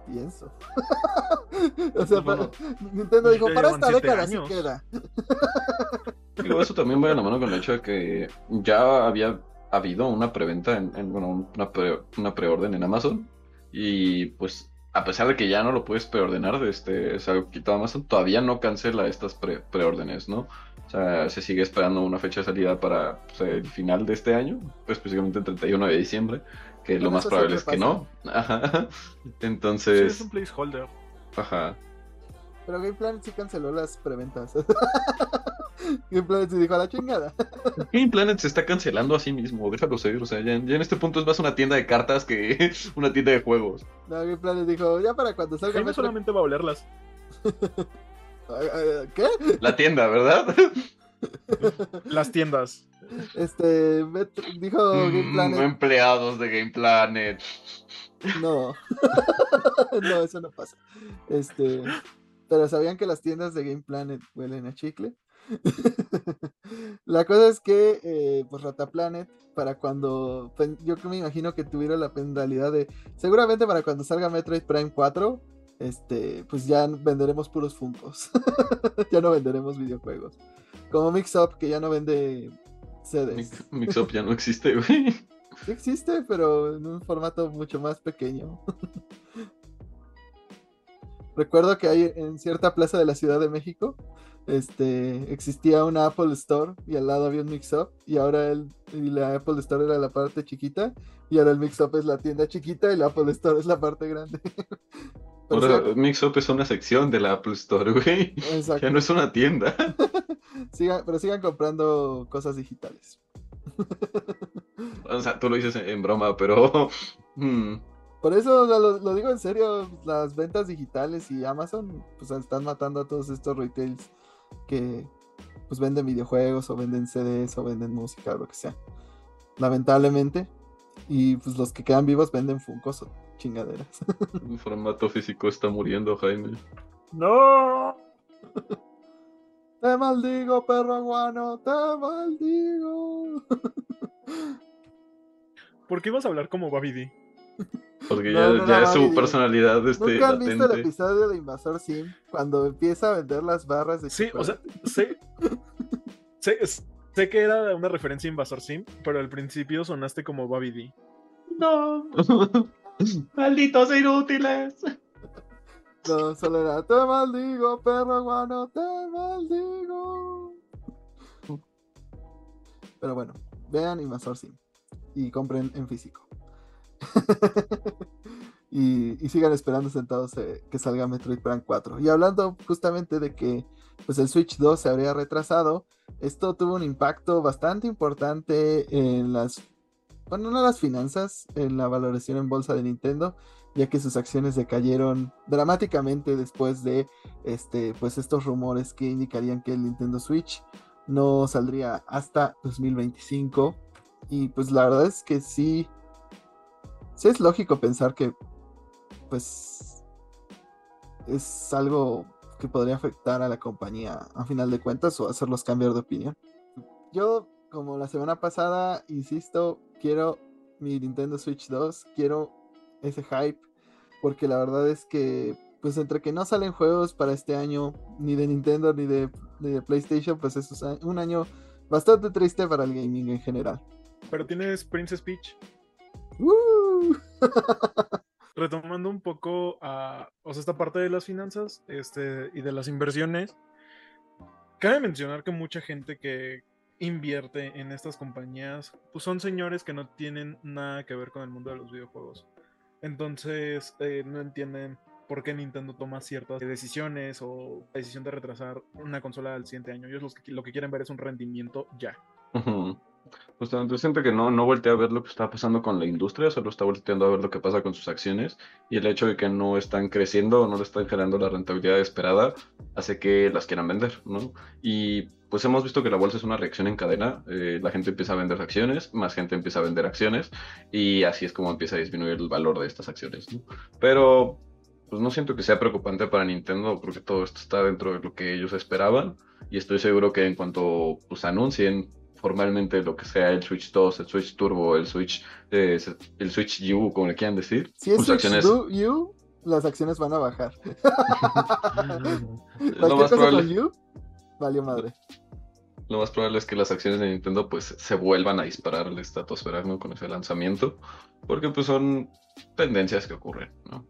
Pienso. o sea, para... Nintendo dijo, para esta década sí queda. Digo, eso también va a la mano con el hecho de que ya había habido una preventa, en, en bueno, una, pre, una preorden en Amazon. Y pues a pesar de que ya no lo puedes preordenar, este, es algo quitado Amazon, todavía no cancela estas pre preórdenes, ¿no? O sea, se sigue esperando una fecha de salida para pues, el final de este año, específicamente el 31 de diciembre, que lo más probable es que no. Ajá. Entonces... Sí, es un placeholder. Ajá. Pero Game Planet sí canceló las preventas. Game Planet se dijo a la chingada. Game Planet se está cancelando a sí mismo, déjalo ser. O sea, ya, en este punto es más una tienda de cartas que una tienda de juegos. No, Game Planet dijo, ya para cuando salga. Jaime solamente va a olerlas. ¿Qué? La tienda, ¿verdad? Las tiendas. Este, dijo Game mm, Planet. empleados de Game Planet. No. no, eso no pasa. Este, pero ¿sabían que las tiendas de Game Planet huelen a chicle? la cosa es que, eh, pues Rata Planet, para cuando, yo me imagino que tuvieron la penalidad de, seguramente para cuando salga Metroid Prime 4, este, pues ya venderemos puros Funkos. ya no venderemos videojuegos. Como Mix Up, que ya no vende CDs. Mix, Up ya no existe, güey. Sí existe, pero en un formato mucho más pequeño. Recuerdo que hay en cierta plaza de la Ciudad de México, este, existía una Apple Store y al lado había un Mix Up y ahora el, y la Apple Store era la parte chiquita y ahora el Mix Up es la tienda chiquita y la Apple Store es la parte grande. Ahora Mix Up es una sección de la Apple Store, güey. Ya no es una tienda. pero sigan comprando cosas digitales. o sea, tú lo dices en, broma, pero... Hmm. Por eso lo, digo en serio, las ventas digitales y Amazon pues están matando a todos estos retails que pues venden videojuegos o venden CDs o venden música o lo que sea. Lamentablemente. Y pues los que quedan vivos venden Funkos o chingaderas. El formato físico está muriendo, Jaime. ¡No! te maldigo, perro guano, te maldigo. ¿Por qué vas a hablar como Babidi? Porque ya, es su personalidad. Este, ¿Nunca han visto el episodio de Invasor Sim? Cuando empieza a vender las barras de Sí, o sea, sé, sé, que era una referencia a Invasor Sim, pero al principio sonaste como D. No. Malditos inútiles. No, solo era, te maldigo, perro guano, te maldigo. Pero bueno, vean Invasor Sim y compren en físico. y, sigan esperando sentados eh, que salga Metroid Prime 4. Y hablando justamente de que pues el Switch 2 se habría retrasado, esto tuvo un impacto bastante importante en las, bueno, no las finanzas, en la valoración en bolsa de Nintendo, ya que sus acciones decayeron dramáticamente después de este, pues estos rumores que indicarían que el Nintendo Switch no saldría hasta 2025. Y pues la verdad es que sí, sí es lógico pensar que, pues, es algo que podría afectar a la compañía a final de cuentas o hacerlos cambiar de opinión. Yo, como la semana pasada, insisto, quiero mi Nintendo Switch 2, quiero ese hype, porque la verdad es que, pues, entre que no salen juegos para este año, ni de Nintendo ni de, ni de PlayStation, pues es un año bastante triste para el gaming en general. Pero tienes Princess Peach. retomando un poco a, o sea, esta parte de las finanzas este, y de las inversiones, cabe mencionar que mucha gente que invierte en estas compañías, pues son señores que no tienen nada que ver con el mundo de los videojuegos. Entonces, eh, no entienden por qué Nintendo toma ciertas decisiones o la decisión de retrasar una consola al siguiente año. Ellos lo que quieren ver es un rendimiento ya. Justamente siento que no, no voltea a ver lo que está pasando con la industria, solo está volteando a ver lo que pasa con sus acciones y el hecho de que no están creciendo o no le están generando la rentabilidad esperada hace que las quieran vender, ¿no? Y pues hemos visto que la bolsa es una reacción en cadena, eh, la gente empieza a vender acciones, más gente empieza a vender acciones y así es como empieza a disminuir el valor de estas acciones, ¿no? Pero pues no siento que sea preocupante para Nintendo porque todo esto está dentro de lo que ellos esperaban y estoy seguro que en cuanto pues anuncien formalmente lo que sea el Switch 2, el Switch Turbo, el Switch, eh, el Switch U, como le quieran decir. Si es Switch U, las acciones van a bajar. lo más probable... con U, valió madre. Lo más probable es que las acciones de Nintendo pues se vuelvan a disparar al estratosfera con ese lanzamiento, porque pues son tendencias que ocurren, ¿no?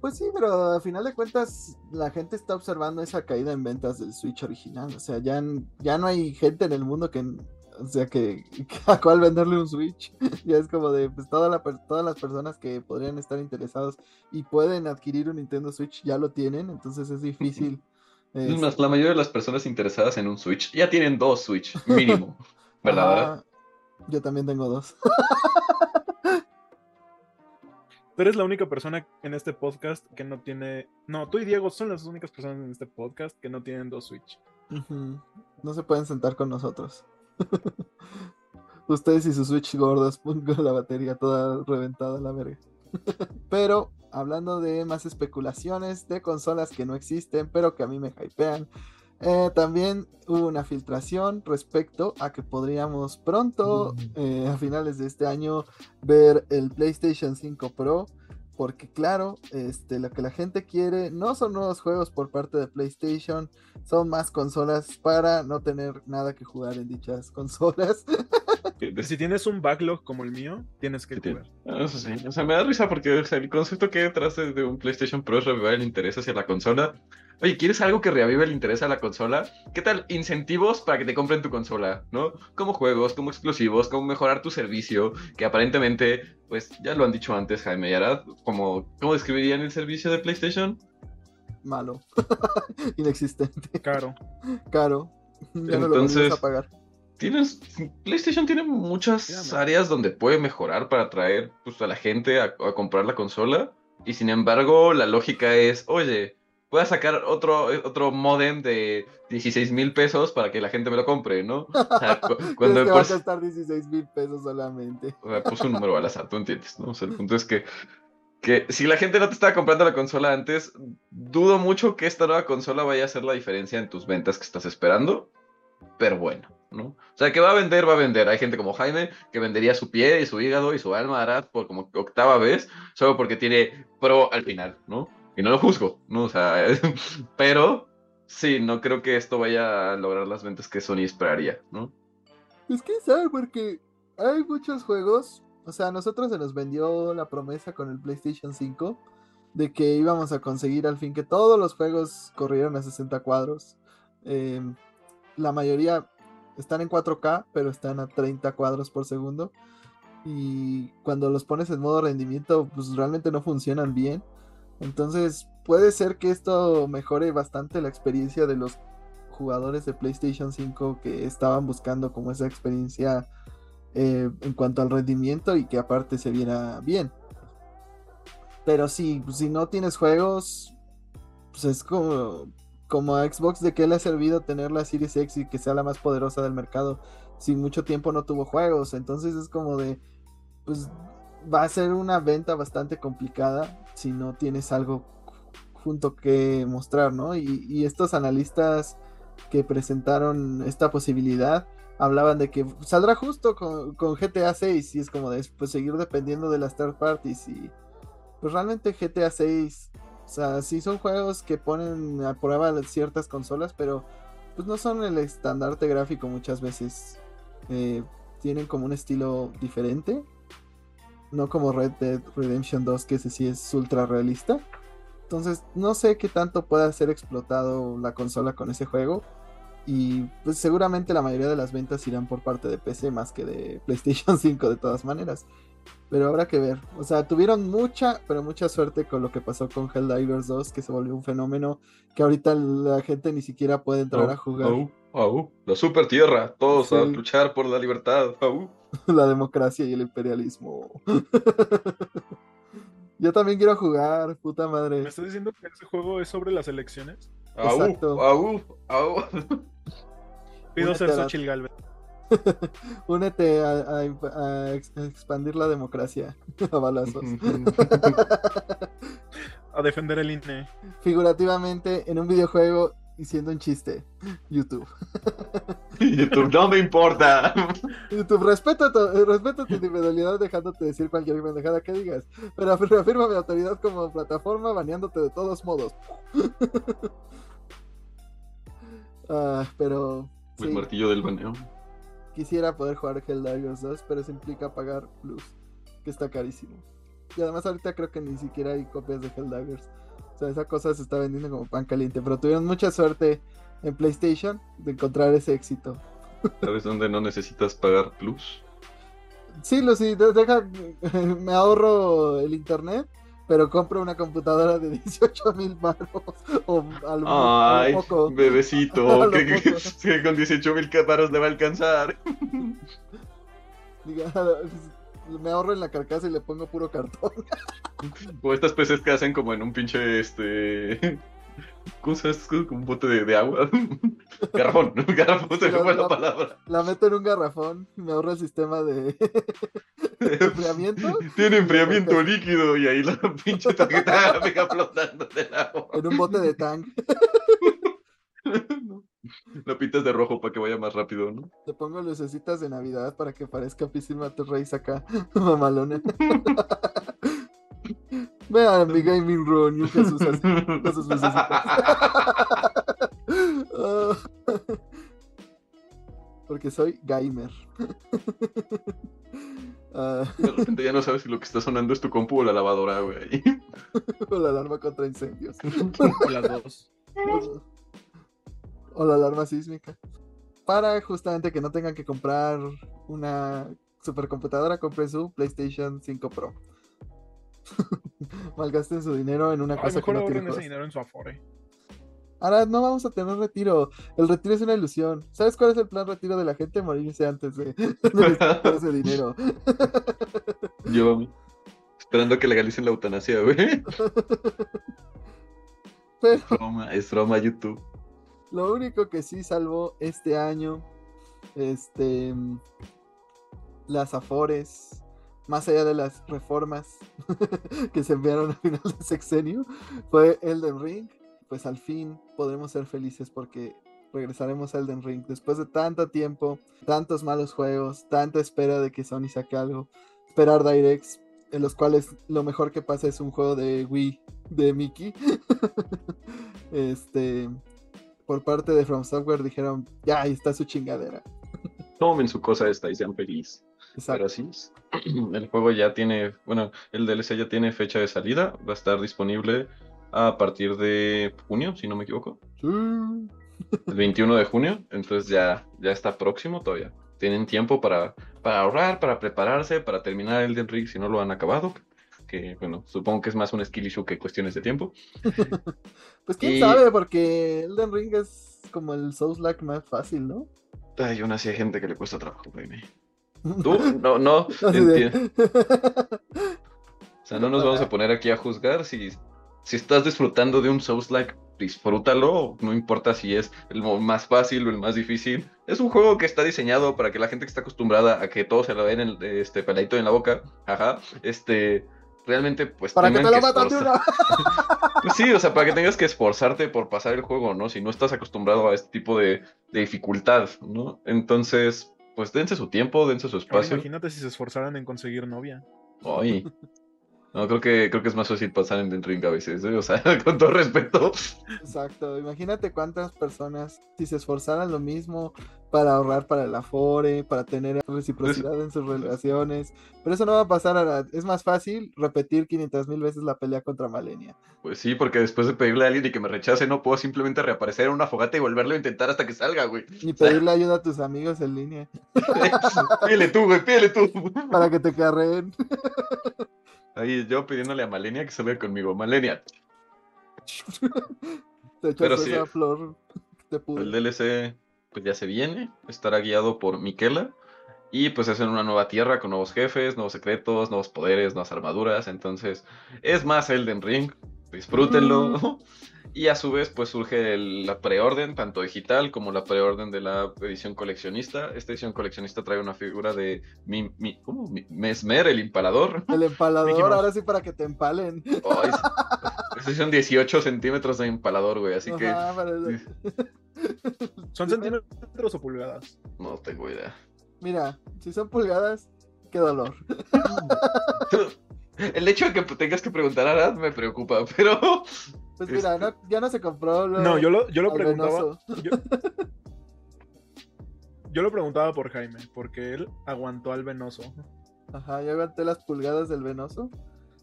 Pues sí, pero a final de cuentas la gente está observando esa caída en ventas del Switch original. O sea, ya, ya no hay gente en el mundo que, o sea, que, a cuál venderle un Switch. ya es como de, pues toda la, todas las personas que podrían estar interesados y pueden adquirir un Nintendo Switch ya lo tienen, entonces es difícil. Es más, la mayoría de las personas interesadas en un Switch ya tienen dos Switch, mínimo. ¿Verdad? yo también tengo dos. Tú eres la única persona en este podcast que no tiene. No, tú y Diego son las únicas personas en este podcast que no tienen dos Switch. No se pueden sentar con nosotros. Ustedes y sus Switch gordos con la batería toda reventada a la verga. pero hablando de más especulaciones de consolas que no existen, pero que a mí me hypean. Eh, también hubo una filtración respecto a que podríamos pronto, mm. eh, a finales de este año, ver el PlayStation 5 Pro. Porque claro, este, lo que la gente quiere no son nuevos juegos por parte de PlayStation, son más consolas para no tener nada que jugar en dichas consolas. si tienes un backlog como el mío, tienes que jugar. Ah, eso sí. O sea, me da risa porque el concepto que hay detrás de, un PlayStation Pro es revivir el interés hacia la consola. Oye, ¿quieres algo que reavive el interés a la consola? ¿Qué tal incentivos para que te compren tu consola? ¿No? Como juegos, como exclusivos, como mejorar tu servicio, que aparentemente, pues ya lo han dicho antes Jaime y Arad, como, ¿cómo describirían el servicio de PlayStation? Malo. Inexistente. Caro. Caro. Ya no lo a pagar tienes PlayStation tiene muchas áreas donde puede mejorar para atraer pues, a la gente a, comprar la consola y sin embargo la lógica es oye voy a sacar otro otro modem de 16 mil pesos para que la gente me lo compre no o sea, cuando que va a costar 16 mil pesos solamente o sea, puse un número al azar tú entiendes no o sea, el punto es que que si la gente no te estaba comprando la consola antes, dudo mucho que esta nueva consola vaya a hacer la diferencia en tus ventas que estás esperando, pero bueno. ¿no? O sea, que va a vender, va a vender. Hay gente como Jaime que vendería su pie y su hígado y su alma Arad por como octava vez, solo porque tiene pro al final, ¿no? Y no lo juzgo, ¿no? O sea, pero sí, no creo que esto vaya a lograr las ventas que Sony esperaría, ¿no? Es que sabe, porque hay muchos juegos, o sea, a nosotros se nos vendió la promesa con el PlayStation 5 de que íbamos a conseguir al fin que todos los juegos corrieran a 60 cuadros. Em, la mayoría están en 4K, pero están a 30 cuadros por segundo. Y cuando los pones en modo rendimiento, pues realmente no funcionan bien. Entonces puede ser que esto mejore bastante la experiencia de los jugadores de PlayStation 5 que estaban buscando como esa experiencia eh, en cuanto al rendimiento y que aparte se viera bien. Pero sí, si no tienes juegos, pues es como como a Xbox de qué le ha servido tener la Series X y que sea la más poderosa del mercado si mucho tiempo no tuvo juegos. Entonces es como de, pues va a ser una venta bastante complicada si no tienes algo junto que mostrar, ¿no? Y, estos analistas que presentaron esta posibilidad hablaban de que saldrá justo con, con, GTA 6 y es como de pues, seguir dependiendo de las third parties y pues realmente GTA 6 o sea, sí son juegos que ponen a prueba ciertas consolas, pero pues no son el estandarte gráfico muchas veces. Eh, tienen como un estilo diferente. No como Red Dead Redemption 2, que ese sí es ultra realista. Entonces, no sé qué tanto pueda ser explotado la consola con ese juego. Y pues seguramente la mayoría de las ventas irán por parte de PC más que de PlayStation 5 de todas maneras. Pero habrá que ver. O sea, tuvieron mucha, pero mucha suerte con lo que pasó con Helldivers 2, que se volvió un fenómeno que ahorita la gente ni siquiera puede entrar a jugar. au, au. La super tierra, todos a luchar por la libertad. la democracia y el imperialismo. Yo también quiero jugar, puta ¿Me madre. estás diciendo que ese juego es sobre las elecciones? Exacto. au, au. Pido Únete ser Xochitl Galvez. Únete a expandir la democracia a balazos. A defender el INE. Figurativamente en un videojuego y siendo un chiste. YouTube. YouTube, no me importa. YouTube, respeto tu, respeto tu individualidad dejándote decir cualquier pendejada que digas. Pero af- reafirma mi autoridad como plataforma baneándote de todos modos. Ah, pero El sí, martillo del baneo. quisiera poder jugar Helldivers 2, pero eso implica pagar Plus, que está carísimo. Y además ahorita creo que ni siquiera hay copias de Helldivers. O sea, esa cosa se está vendiendo como pan caliente, pero tuvieron mucha suerte en PlayStation de encontrar ese éxito. ¿Sabes dónde no necesitas pagar plus? Sí, Lucy, de- deja, me ahorro el internet, pero compro una computadora de 18 mil baros o al Ay, poco. Bebecito, que, que- poco. que con 18 mil caparos le va a alcanzar. Me ahorro en la carcasa y le pongo puro cartón. O estas peces que hacen como en un pinche, este... ¿Cómo se? Como un bote de, de agua. Garrafón, garrafón, se me fue la palabra. La meto en un garrafón, me ahorro el sistema de enfriamiento Tiene enfriamiento líquido y ahí la pinche tarjeta gráfica flotando del agua. en un bote de tang. Lo pintas de rojo para que vaya más rápido, ¿no? Le pongo lucecitas de Navidad para que parezca Piscina Race acá, mamalona. Vean mi gaming room y Jesús así, con sus lucecitas. Porque soy gamer. Ah, De repente ya no sabes si lo que está sonando es tu compu o la lavadora, güey. o la alarma contra incendios. Las dos. O la alarma sísmica. Para justamente que no tengan que comprar una supercomputadora, compren su PlayStation 5 Pro. Malgasten su dinero en una Ay, cosa que mejor no tiene ese dinero en su Afore. Ahora no vamos a tener retiro. El retiro es una ilusión. ¿Sabes cuál es el plan retiro de la gente? Morirse antes de, de ese dinero. Yo esperando que legalicen la eutanasia, güey. Pero Broma, es broma YouTube. Lo único que sí salvó este año, este, las afores, más allá de las reformas que se enviaron al final del sexenio, fue Elden Ring. Pues al fin podremos ser felices porque regresaremos a Elden Ring después de tanto tiempo, tantos malos juegos, tanta espera de que Sony saque algo, esperar directs en los cuales lo mejor que pasa es un juego de Wii de Mickey. este, por parte de From Software dijeron, ya ahí está su chingadera. Tomen su cosa esta y sean felices. Exacto. Pero. El juego ya tiene, bueno, el DLC ya tiene fecha de salida. Va a estar disponible a partir de junio, si no me equivoco. Sí. El 21 de junio. Entonces ya, ya está próximo todavía. Tienen tiempo para, para ahorrar, para prepararse, para terminar el Ring si no lo han acabado. Que bueno, supongo que es más un skill issue que cuestiones de tiempo. Pues quién Y- sabe, porque Elden Ring es como el Souls-like más fácil, ¿no? Ay, aún así hay gente que le cuesta trabajo, baby. Tú, no, no, de- O sea, no nos vamos a poner aquí a juzgar si, si estás disfrutando de un Souls-like, disfrútalo, no importa si es el más fácil o el más difícil. Es un juego que está diseñado para que la gente que está acostumbrada a que todo se lo den en, este peladito en la boca, ajá, este, realmente pues Para que te lo matas una. Pues sí, o sea, para que tengas que esforzarte por pasar el juego, ¿no? Si no estás acostumbrado a este tipo de, de dificultad, ¿no? Entonces, pues dense su tiempo, dense su Ahora espacio. imagínate si se esforzaran en conseguir novia. Ay. No, creo que, creo que es más fácil pasar en Ring a veces, ¿eh? O sea, con todo respeto. Exacto, imagínate cuántas personas, si se esforzaran lo mismo para ahorrar para el Afore, para tener reciprocidad en sus relaciones. Pero eso no va a pasar ahora. Es más fácil repetir 500 mil veces la pelea contra Malenia. Pues sí, porque después de pedirle a alguien y que me rechace, no puedo simplemente reaparecer en una fogata y volverlo a intentar hasta que salga, güey. Ni pedirle ayuda a tus amigos en línea. pídele tú, güey, pídele tú. para que te carreen. Ahí yo pidiéndole a Malenia que salga conmigo. Malenia. te echas Pero esa sí. flor. Te El DLC pues ya se viene, estará guiado por Miquela y pues es en una nueva tierra con nuevos jefes, nuevos secretos, nuevos poderes, nuevas armaduras, entonces es más Elden Ring, disfrútenlo. Y a su vez pues surge el- la preorden, tanto digital como la preorden de la edición coleccionista. Esta edición coleccionista trae una figura de mi, mi- ¿cómo? Mi- Mesmer, el impalador. El empalador, ahora sí para que te empalen. Ay, es- es- son 18 centímetros de empalador, güey, así que Ajá, para- ¿Son centímetros o pulgadas? no tengo idea. Mira, si son pulgadas, qué dolor. El hecho de que tengas que preguntar a Arad me preocupa, pero Pues mira, Este- no- ya no se compró lo, No, yo lo, yo lo preguntaba. Yo, yo lo preguntaba por Jaime, porque él aguantó al venoso. Ajá, yo aguanté las pulgadas del venoso.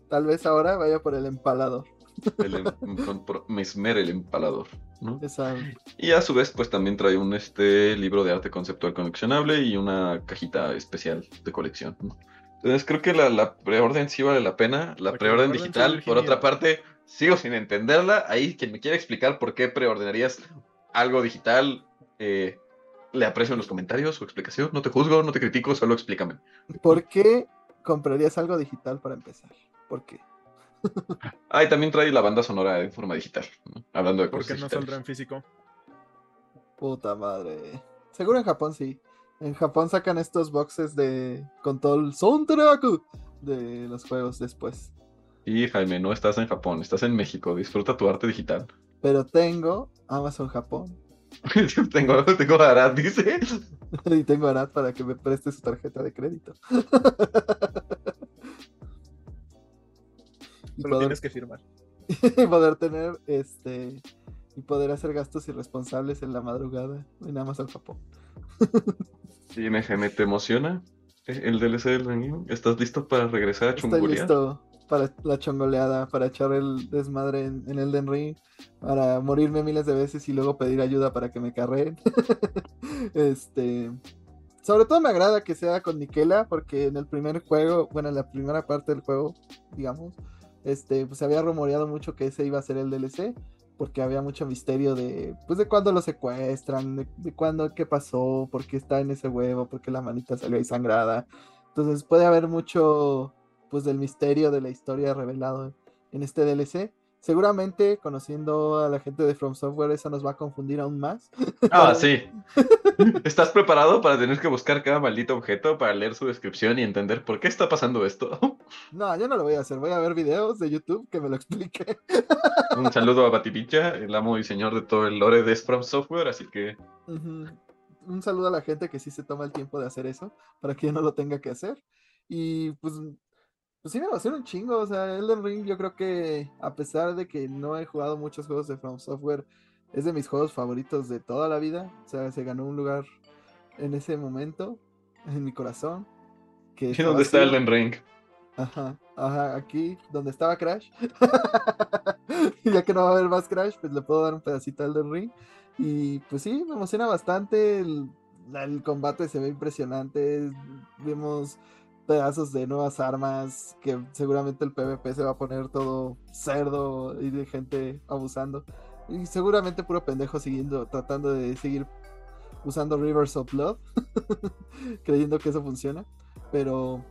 Tal vez ahora vaya por el empalador. El em- con- por Mesmer el empalador, ¿no? Y a su vez, pues también trae un este libro de arte conceptual coleccionable y una cajita especial de colección, ¿no? Entonces creo que la, la preorden sí vale la pena. La preorden digital, por otra parte, sigo sin entenderla. Ahí quien me quiera explicar por qué preordenarías algo digital, eh, le aprecio en los comentarios su explicación. No te juzgo, no te critico, solo explícame. ¿Por qué comprarías algo digital para empezar? ¿Por qué? Ah, y también trae la banda sonora en forma digital, ¿no? Hablando de ¿Por cosas qué no digitales. saldrá en físico? Puta madre. Seguro en Japón sí. En Japón sacan estos boxes de con todo el soundtrack de los juegos después. Y Jaime, no estás en Japón, estás en México. Disfruta tu arte digital. Pero tengo Amazon Japón tengo, tengo Arad, dice. y tengo Arad para que me preste su tarjeta de crédito. y, Solo poder, tienes que firmar. y poder tener este y poder hacer gastos irresponsables en la madrugada en Amazon Japón. Dime, Jaime, ¿te emociona el DLC del Ring? ¿Estás listo para regresar a Estoy chungulear? listo para la chongoleada, para echar el desmadre en, en Elden Ring, para morirme miles de veces y luego pedir ayuda para que me carreen. este, sobre todo me agrada que sea con Nikela, porque en el primer juego, bueno, en la primera parte del juego, digamos, este, pues se había rumoreado mucho que ese iba a ser el DLC, porque había mucho misterio de, pues de cuándo lo secuestran, de, de cuándo, qué pasó, por qué está en ese huevo, por qué la manita salió ahí sangrada. Entonces puede haber mucho, pues del misterio de la historia revelado en este DLC. Seguramente, conociendo a la gente de From Software, eso nos va a confundir aún más. Ah, sí. ¿Estás preparado para tener que buscar cada maldito objeto para leer su descripción y entender por qué está pasando esto? No, yo no lo voy a hacer. Voy a ver videos de YouTube que me lo explique. Un saludo a Batipicha, el amo y señor de todo el lore de From Software, así que. Un saludo a la gente que sí se toma el tiempo de hacer eso, para que yo no lo tenga que hacer. Y pues, pues sí me va a hacer un chingo. O sea, Elden Ring, yo creo que a pesar de que no he jugado muchos juegos de From Software, es de mis juegos favoritos de toda la vida. O sea, se ganó un lugar en ese momento, en mi corazón. Que ¿y dónde está. Elden Ring? Ajá, ajá, aquí donde estaba Crash. y ya que no va a haber más Crash, pues le puedo dar un pedacito al del ring. Y pues sí, me emociona bastante. El, el combate se ve impresionante. Vemos pedazos de nuevas armas. Que seguramente el PvP se va a poner todo cerdo y de gente abusando. Y seguramente puro pendejo siguiendo, tratando de seguir usando Rivers of Blood. creyendo que eso funciona. Pero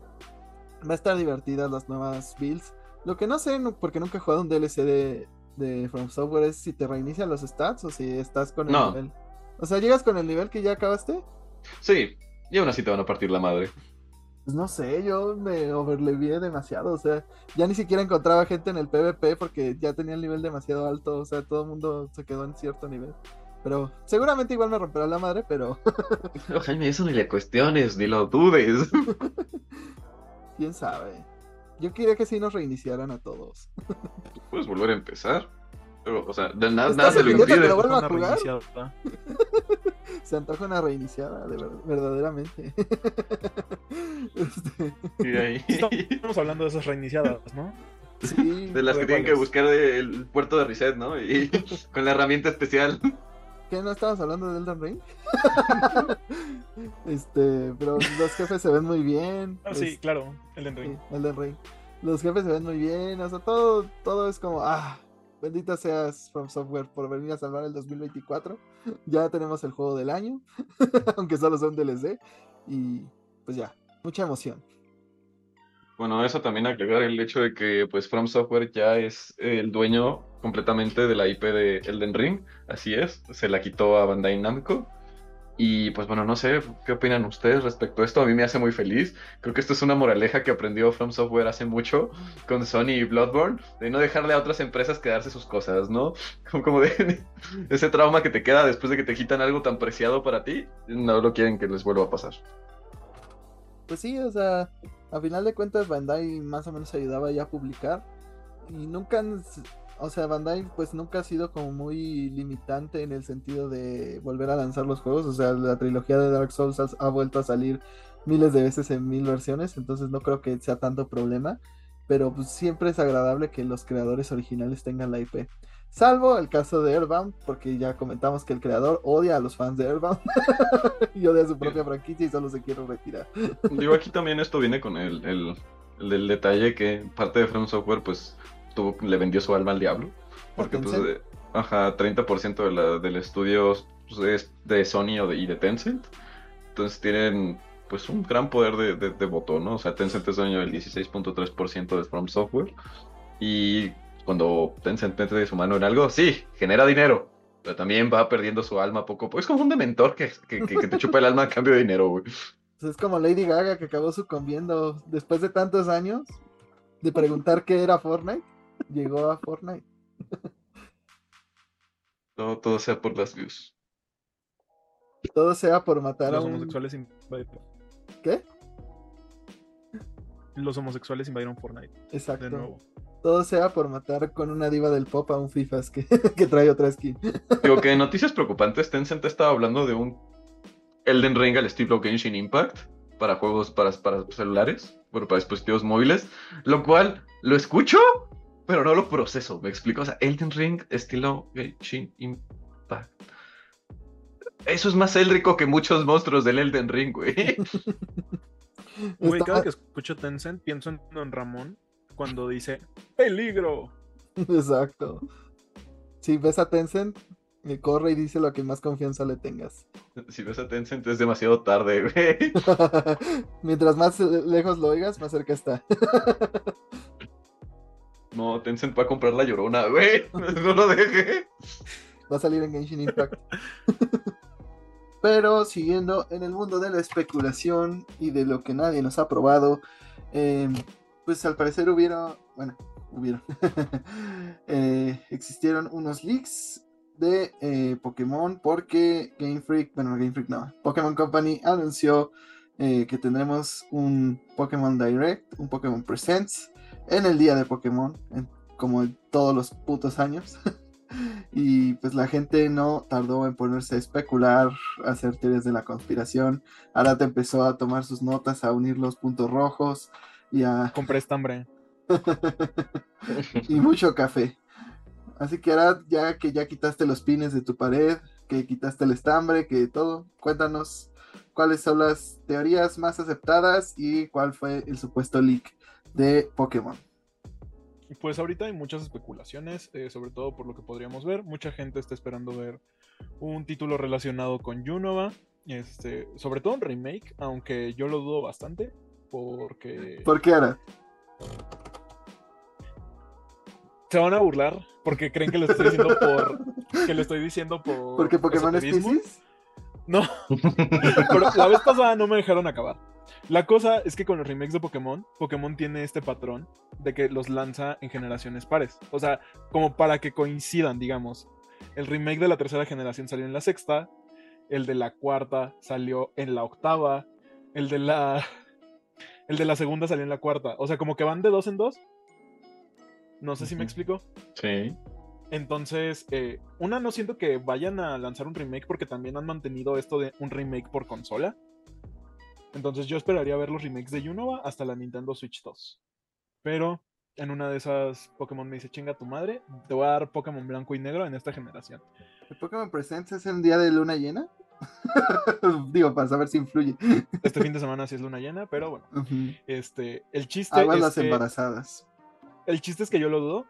va a estar divertidas las nuevas builds. Lo que no sé, porque nunca he jugado un DLC de, de From Software, es si te reinician los stats o si estás con el No. nivel. O sea, ¿llegas con el nivel que ya acabaste? Sí, y aún así te van a partir la madre. Pues no sé, yo me overlevié demasiado. O sea, ya ni siquiera encontraba gente en el PvP porque ya tenía el nivel demasiado alto. O sea, todo el mundo se quedó en cierto nivel. Pero seguramente igual me romperá la madre, pero No, Jaime, eso ni le cuestiones, ni lo dudes. quién sabe. Yo quería que sí nos reiniciaran a todos. Puedes volver a empezar. Pero, o sea, de nada, ¿Estás nada pidiendo que lo vuelva a Una jugar? reiniciada. Se antoja una reiniciada, de ver- verdaderamente. Este, Y ahí- Estamos hablando de esas reiniciadas, ¿no? sí, de las que ¿De tienen que buscar el puerto de reset, ¿no? Y con la herramienta especial. ¿qué no estabas hablando de Elden Ring? este, pero los jefes se ven muy bien. Ah, sí, es- claro, el Ring. Sí, Elden Ring. Los jefes se ven muy bien, o sea, todo, todo es como, ah, bendita seas From Software por venir a salvar el 2024. Ya tenemos el juego del año, aunque solo un DLC. Y pues ya, mucha emoción. Bueno, eso también agregar el hecho de que pues From Software ya es el dueño completamente de la IP de Elden Ring, así es, se la quitó a Bandai Namco. Y pues bueno, no sé, ¿qué opinan ustedes respecto a esto? A mí me hace muy feliz. Creo que esto es una moraleja que aprendió From Software hace mucho con Sony y Bloodborne, de no dejarle a otras empresas quedarse sus cosas, ¿no? Como, como ese trauma que te queda después de que te quitan algo tan preciado para ti, no lo quieren que les vuelva a pasar. Pues sí, o sea, a final de cuentas Bandai más o menos ayudaba ya a publicar. Y nunca, han- o sea, Bandai pues nunca ha sido como muy limitante en el sentido de volver a lanzar los juegos. O sea, la trilogía de Dark Souls ha, ha vuelto a salir miles de veces en mil versiones, entonces no creo que sea tanto problema. Pero pues siempre es agradable que los creadores originales tengan la IP. Salvo el caso de Airbound, porque ya comentamos que el creador odia a los fans de Airbound y odia su propia franquicia y solo se quiere retirar. Digo, aquí también esto viene con el, el, el- el detalle que parte de From Software, pues, tuvo, le vendió su alma al diablo. Porque, pues, eh, ajá, 30% de la, del estudio pues, es de Sony o de, y de Tencent. Entonces tienen, pues, un gran poder de, de, de voto, ¿no? O sea, Tencent es dueño del 16.3% de From Software. Y cuando Tencent mete su mano en algo, sí, genera dinero. Pero también va perdiendo su alma poco a poco. Es como un dementor que, que, que- que te chupa el alma a cambio de dinero, güey. Pues es como Lady Gaga que acabó sucumbiendo después de tantos años de preguntar qué era Fortnite. Llegó a Fortnite. Todo, todo sea por las views. Todo sea por matar a Los un... homosexuales invadieron. ¿Qué? Los homosexuales invadieron Fortnite, de Exacto. nuevo. Todo sea por matar con una diva del pop a un FIFAs que, que trae otra skin. Digo que noticias preocupantes, Tencent estaba hablando de un Elden Ring al estilo Genshin Impact para juegos para, para celulares, bueno, para dispositivos móviles, lo cual lo escucho, pero no lo proceso, me explico, o sea, Elden Ring estilo Genshin Impact. Eso es más élrico que muchos monstruos del Elden Ring, güey. Güey, Está- cada que escucho Tencent pienso en Don Ramón cuando dice ¡Peligro! Exacto. Si ves a Tencent, eh, corre y dice lo que más confianza le tengas. Si ves a Tencent es demasiado tarde, güey. Mientras más eh, lejos lo oigas, más cerca está. No, Tencent va a comprar la llorona, güey. No lo deje. Va a salir en Genshin Impact. Pero siguiendo en el mundo de la especulación y de lo que nadie nos ha probado, eh, pues al parecer hubieron, bueno, hubieron, eh, existieron unos leaks de eh, Pokémon porque Game Freak, bueno, Game Freak no, Pokémon Company anunció que tendremos un Pokémon Direct, un Pokémon Presents en el día de Pokémon, en- como todos los putos años. Y pues la gente no tardó en ponerse a especular, a hacer teorías de la conspiración. Arata empezó a tomar sus notas, a unir los puntos rojos y a Compré estambre. y mucho café. Así que Arad, ya que ya quitaste los pines de tu pared, que quitaste el estambre, que todo, cuéntanos cuáles son las teorías más aceptadas y cuál fue el supuesto leak de Pokémon. Pues ahorita hay muchas especulaciones, eh, sobre todo por lo que podríamos ver. Mucha gente está esperando ver un título relacionado con Junova, este, sobre todo un remake, aunque yo lo dudo bastante, porque ¿Por qué Arad? se van a burlar, porque creen que lo estoy diciendo por que lo estoy diciendo por ¿Porque Pokémon es? No, pero la vez pasada no me dejaron acabar. La cosa es que con los remakes de Pokémon, Pokémon tiene este patrón de que los lanza en generaciones pares. O sea, como para que coincidan, digamos. El remake de la tercera generación salió en la sexta, el de la cuarta salió en la octava, el de la el de la segunda salió en la cuarta. O sea, como que van de dos en dos. No sé si me explico. Sí. Entonces, eh, una, no siento que vayan a lanzar un remake porque también han mantenido esto de un remake por consola. Entonces yo esperaría ver los remakes de Unova hasta la Nintendo Switch 2. Pero en una de esas Pokémon me dice, chinga tu madre, te voy a dar Pokémon blanco y negro en esta generación. ¿El Pokémon Presents es el día de luna llena? Digo, para saber si influye. Este fin de semana sí es luna llena, pero bueno. Este, el chiste Aguas es las que- embarazadas. El chiste es que yo lo dudo.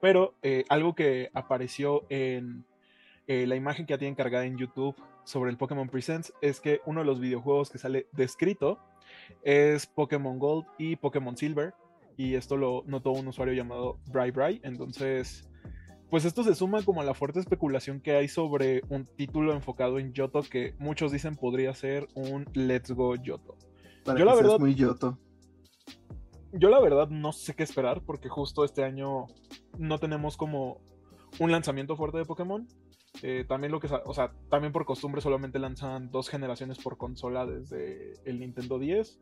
Pero eh, algo que apareció en eh, la imagen que ya tienen cargada en YouTube sobre el Pokémon Presents es que uno de los videojuegos que sale descrito es Pokémon Gold y Pokémon Silver. Y esto lo notó un usuario llamado Bri Bri. Entonces, pues esto se suma como a la fuerte especulación que hay sobre un título enfocado en Yoto que muchos dicen podría ser un Let's Go Yoto. Para Yo que la verdad- muy yoto. Yo la verdad no sé qué esperar porque justo este año no tenemos como un lanzamiento fuerte de Pokémon. Eh, también lo que, o sea, también por costumbre solamente lanzan dos generaciones por consola desde el Nintendo 10.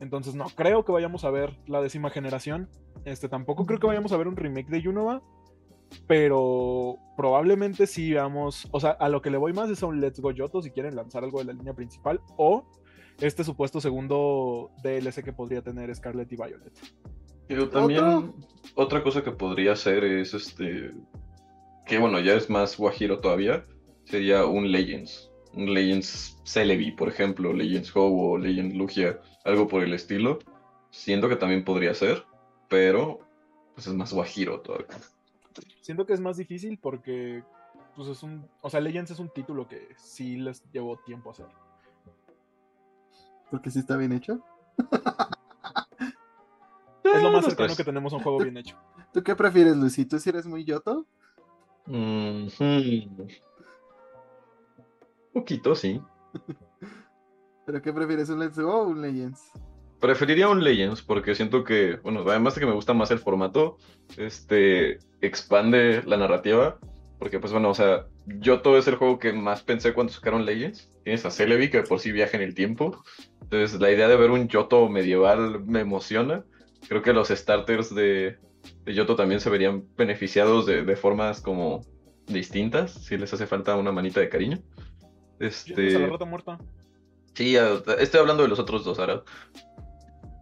Entonces no creo que vayamos a ver la décima generación. Este tampoco creo que vayamos a ver un remake de Unova. Pero probablemente sí veamos. O sea, a lo que le voy más es a un Let's Go Yoto si quieren lanzar algo de la línea principal. O este supuesto segundo DLC que podría tener Scarlet y Violet. Pero también Otro- otra cosa que podría ser es este, que bueno, ya es más guajiro todavía, sería un Legends, un Legends Celebi, por ejemplo, Legends Ho o Legends Lugia, algo por el estilo. Siento que también podría ser, pero pues es más guajiro todavía. Siento que es más difícil porque, pues es un, o sea, Legends es un título que sí les llevó tiempo hacer. Porque sí está bien hecho. Es lo más cercano tres. que tenemos a un juego bien hecho. ¿Tú qué prefieres, Luisito? ¿Si eres muy yoto? Ujú. Poquito, sí. ¿Pero qué prefieres, un Let's Go o un Legends? Preferiría un Legends porque siento que, bueno, además de que me gusta más el formato, este expande la narrativa. Porque, pues bueno, o sea, Yoto es el juego que más pensé cuando sacaron Legends. Tienes a Celebi que por sí viaja en el tiempo. Entonces, la idea de ver un Yoto medieval me emociona. Creo que los starters de, de Yoto también se verían beneficiados de, de formas como distintas, si les hace falta una manita de cariño. ¿Tienes a Este, la rata muerta? sí, estoy hablando de los otros dos, Arad.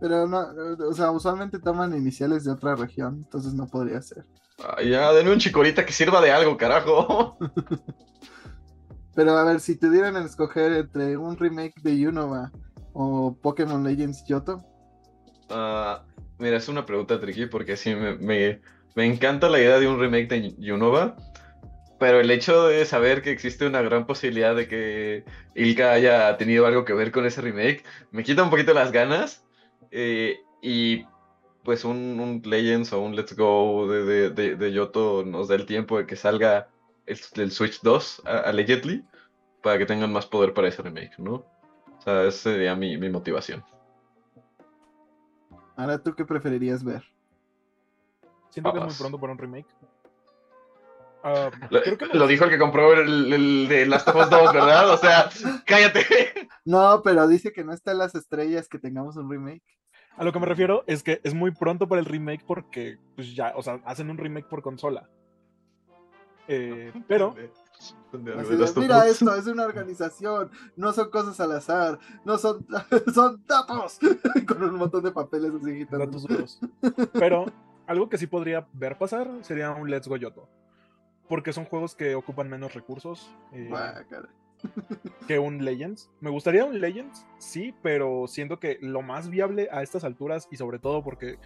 Pero no, o sea, usualmente toman iniciales de otra región, entonces no podría ser. Ah, ya, denme un chicorita que sirva de algo, carajo. Pero a ver, si te dieran a escoger entre un remake de Unova o Pokémon Legends Yoto, Ah, mira, es una pregunta tricky porque sí, me, me, me encanta la idea de un remake de Yunova, pero el hecho de saber que existe una gran posibilidad de que Ilka haya tenido algo que ver con ese remake, me quita un poquito las ganas. eh, y pues un, un Legends o un Let's Go de, de, de, de Yoto nos da el tiempo de que salga el, Switch 2 a- allegedly para que tengan más poder para ese remake, ¿no? O sea, esa sería mi, mi motivación. Ahora tú qué preferirías ver. Siento que es muy pronto para un remake. Ah, Lo, creo que lo dijo el que compró el, el de Last of Us 2, ¿verdad? O sea, cállate. No, pero dice que no está en las estrellas que tengamos un remake. A lo que me refiero es que es muy pronto para el remake porque, pues ya, o sea, hacen un remake por consola. Eh, pero Así de, Mira esto, es una organización, no son cosas al azar, no son, son datos, con un montón de papeles así agitando. datos duros. Pero algo que sí podría ver pasar sería un Let's Go Yoto. Porque son juegos que ocupan menos recursos eh, Guácala. que un Legends. Me gustaría un Legends, sí, pero siento que lo más viable a estas alturas y sobre todo porque,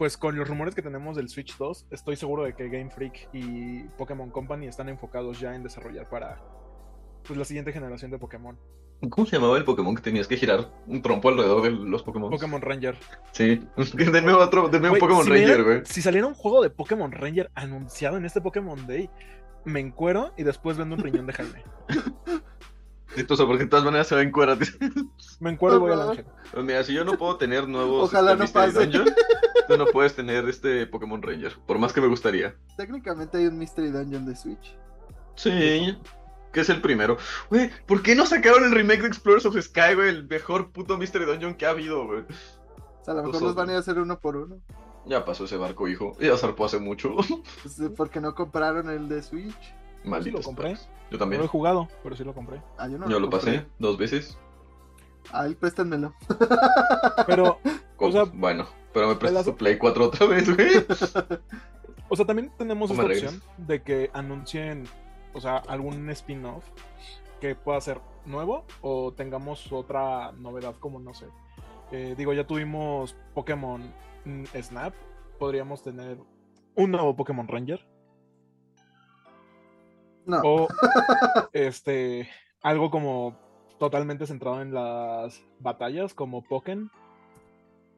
pues con los rumores que tenemos del Switch 2, estoy seguro de que Game Freak y Pokémon Company están enfocados ya en desarrollar para pues, la siguiente generación de Pokémon. ¿Cómo se llamaba el Pokémon que tenías que girar un trompo alrededor de los Pokémon? Pokémon Ranger. Sí. Denme otro, denme un Güey, Pokémon si Ranger, güey. Si saliera un juego de Pokémon Ranger anunciado en este Pokémon Day, me encuero y después vendo un riñón de Jaime. Porque de todas maneras se ven cueras. Me encuero y voy al ángel. Pues mira, si yo no puedo tener nuevos Ojalá este, no Mystery pase. Dungeon, tú no puedes tener este Pokémon Ranger, por más que me gustaría. Técnicamente hay un Mystery Dungeon de Switch. Sí, que es el primero. Güey, ¿por qué no sacaron el remake de Explorers of Sky, güey? El mejor puto Mystery Dungeon que ha habido, güey. O sea, a lo mejor Los los van a ir a hacer uno por uno. Ya pasó ese barco, hijo. Ya zarpó hace mucho. Pues, porque no compraron el de Switch. Sí Maldito. lo compré. Yo No también. lo he jugado, pero sí lo compré. Ah, yo no Yo lo pasé dos veces. Ay, préstenmelo. Pero, O sea, bueno, pero me prestas tu Play 4 otra vez, güey. o sea, también tenemos esta opción de que anuncien, o sea, algún spin-off que pueda ser nuevo o tengamos otra novedad como, no sé. eh, digo, ya tuvimos Pokémon Snap. Podríamos tener un nuevo Pokémon Ranger. No. O este algo como totalmente centrado en las batallas, como Pokémon.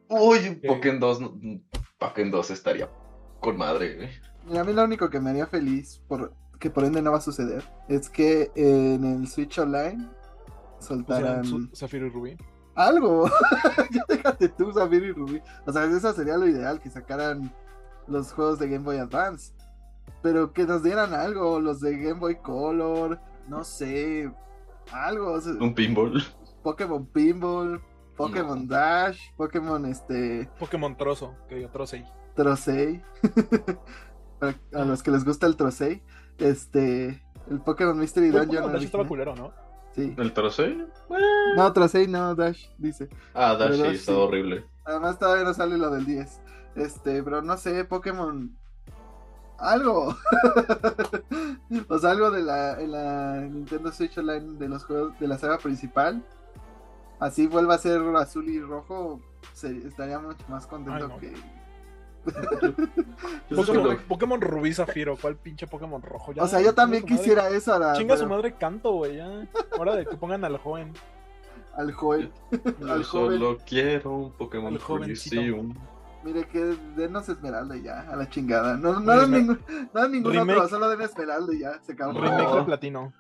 Uy, Pokémon 2. no- Pokémon 2 estaría con madre, güey. Mira, a mí lo único que me haría feliz, por, que por ende no va a suceder, es que en el Switch Online soltaran Zafiro y Rubí. algo. ya déjate tú, Zafiro y Rubí. O sea, eso sería lo ideal, que sacaran los juegos de Game Boy Advance. Pero que nos dieran algo, los de Game Boy Color, no sé, algo. o sea, Un pinball. Pokémon Pinball, Pokémon Dash, Pokémon este Pokémon Trozo, que digo Trocei. Trocei. A los que les gusta el Trocei. Este. El Pokémon Mystery Dungeon. Pokémon Dash estaba culero, ¿no? Sí. ¿El troceo? No, Trocei no, Dash, dice. Ah, Dash Pero sí, está sí. horrible. Además todavía no sale lo del 10. Este, pero no sé, Pokémon. Algo. o sea, algo de la, en la Nintendo Switch Online de los juegos de la saga principal. Así vuelva a ser azul y rojo. se- estaría mucho más contento Ay, no. que. Yo Pokémon, Rubí Zafiro, ¿cuál pinche Pokémon rojo? Ya, O sea, yo también madre. quisiera eso ahora. Chinga su madre canto, güey, ya. Hora de que pongan al joven. Al joven. Yo Al solo quiero un Pokémon jovencito. Coliseum. Mire que denos Esmeralda y ya, a la chingada. No, no, den ningún, no den ningún Remake. otro, solo den Esmeralda y ya, se acabó. Remake de platino.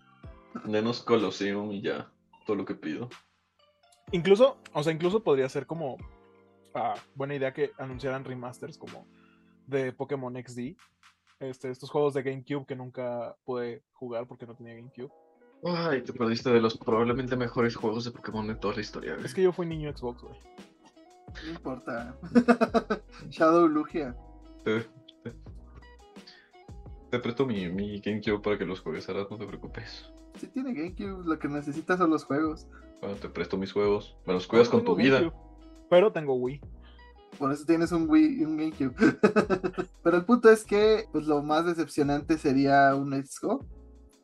Denos Colosseum y ya. Todo lo que pido. Incluso, o sea, incluso podría ser como ah, buena idea que anunciaran remasters como de Pokémon XD. Este, estos juegos de GameCube que nunca pude jugar porque no tenía GameCube. Ay, te perdiste de los probablemente mejores juegos de Pokémon de toda la historia. güey. Es que yo fui niño Xbox, güey. No importa. Shadow Lugia. Te, te- te presto mi, mi GameCube para que los juegues ahora, no te preocupes. Si tiene GameCube, lo que necesitas son los juegos. Bueno, te presto mis juegos. Me los cuidas No con tengo tu vida. GameCube, Pero tengo Wii. Por eso tienes un Wii y un GameCube. Pero el punto es que pues, lo más decepcionante sería un Let's Go.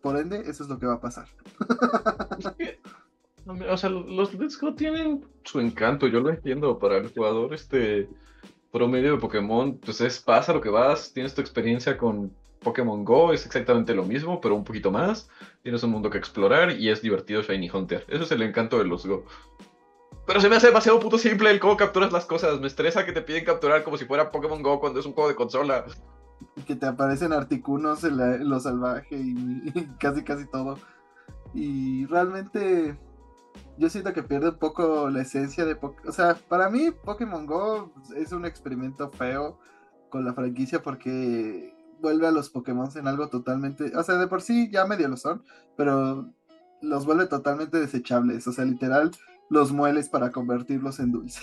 Por ende, eso es lo que va a pasar. O sea, los Let's Go tienen su encanto, yo lo entiendo. Para el jugador este promedio de Pokémon, pues es pasa lo que vas, tienes tu experiencia con Pokémon Go, es exactamente lo mismo, pero un poquito más. Tienes un mundo que explorar y es divertido Shiny Hunter. Eso es el encanto de los Go. Pero se me hace demasiado puto simple el cómo capturas las cosas. Me estresa que te piden capturar como si fuera Pokémon Go cuando es un juego de consola. Que te aparecen articunos en, la- lo salvaje y casi casi todo. Y realmente yo siento que pierde un poco la esencia de Pokémon. O sea, para mí Pokémon Go es un experimento feo con la franquicia porque vuelve a los Pokémon en algo totalmente... O sea, de por sí ya medio lo son, pero los vuelve totalmente desechables. O sea, literal los mueles para convertirlos en dulces.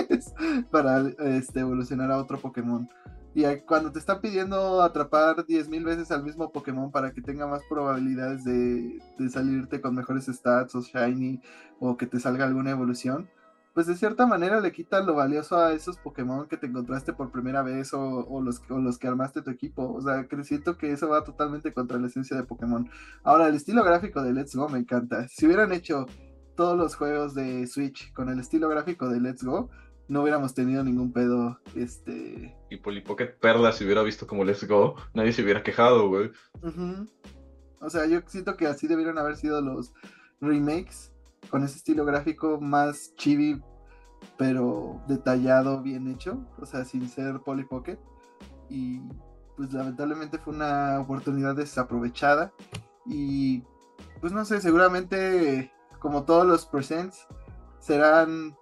para este, evolucionar a otro Pokémon. Y cuando te están pidiendo atrapar 10.000 veces al mismo Pokémon para que tenga más probabilidades de, de salirte con mejores stats o shiny o que te salga alguna evolución, pues de cierta manera le quitan lo valioso a esos Pokémon que te encontraste por primera vez o, o los, o los que armaste tu equipo. O sea, que siento que eso va totalmente contra la esencia de Pokémon. Ahora, el estilo gráfico de Let's Go me encanta. Si hubieran hecho todos los juegos de Switch con el estilo gráfico de Let's Go, no hubiéramos tenido ningún pedo, este, Y Polly Pocket Perla, si hubiera visto como Let's Go, nadie se hubiera quejado, güey. O sea, yo siento que así debieron haber sido los remakes con ese estilo gráfico más chibi, pero detallado, bien hecho, o sea, sin ser Polly Pocket. Y pues lamentablemente fue una oportunidad desaprovechada. Y pues no sé, seguramente como todos los presents serán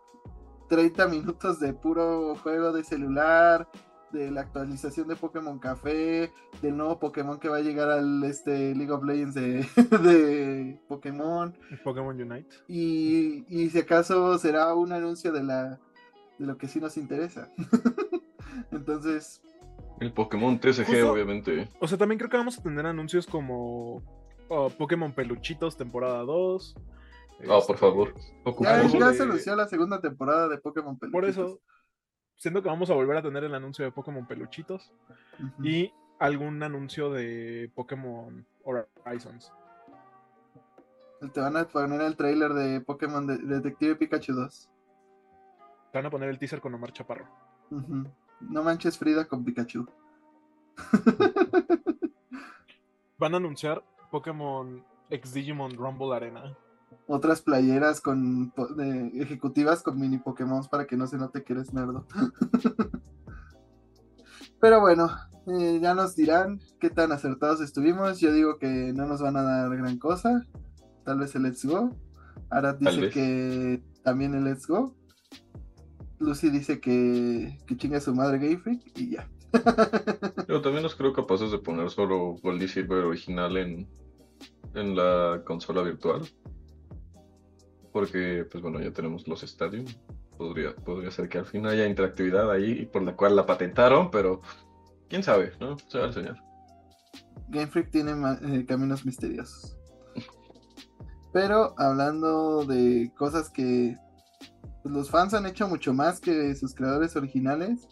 30 minutos de puro juego de celular, de la actualización de Pokémon Café, del nuevo Pokémon que va a llegar al este League of Legends de, de Pokémon. Pokémon Unite. Y, y si acaso será un anuncio de la de lo que sí nos interesa. Entonces, El Pokémon TCG, Justo- obviamente. O sea, también creo que vamos a tener anuncios como oh, Pokémon Peluchitos temporada 2. Ah, por favor. ya, ya de- se anunció la segunda temporada de Pokémon Peluchitos. Por eso, siento que vamos a volver a tener el anuncio de Pokémon Peluchitos y algún anuncio de Pokémon Horizons. Te van a poner el trailer de Pokémon de- Detective Pikachu 2. Te van a poner el teaser con Omar Chaparro. No manches Frida con Pikachu. Van a anunciar Pokémon X Digimon Rumble Arena. Otras playeras con ejecutivas con mini Pokémon para que no se note que eres nerdo. Pero bueno, eh, ya nos dirán qué tan acertados estuvimos. Yo digo que no nos van a dar gran cosa. Tal vez el Let's Go. Arad dice que también el Let's Go. Lucy dice que, que chinga su madre Game Freak y ya. Yo también los creo capaces de poner solo Gold Silver original en, en la consola virtual. Porque, pues bueno, ya tenemos los Stadium. Podría, podría ser que al fin haya interactividad ahí por la cual la patentaron, pero quién sabe, ¿no? Se va a enseñar. Game Freak tiene eh, caminos misteriosos. Pero hablando de cosas que pues, los fans han hecho mucho más que sus creadores originales,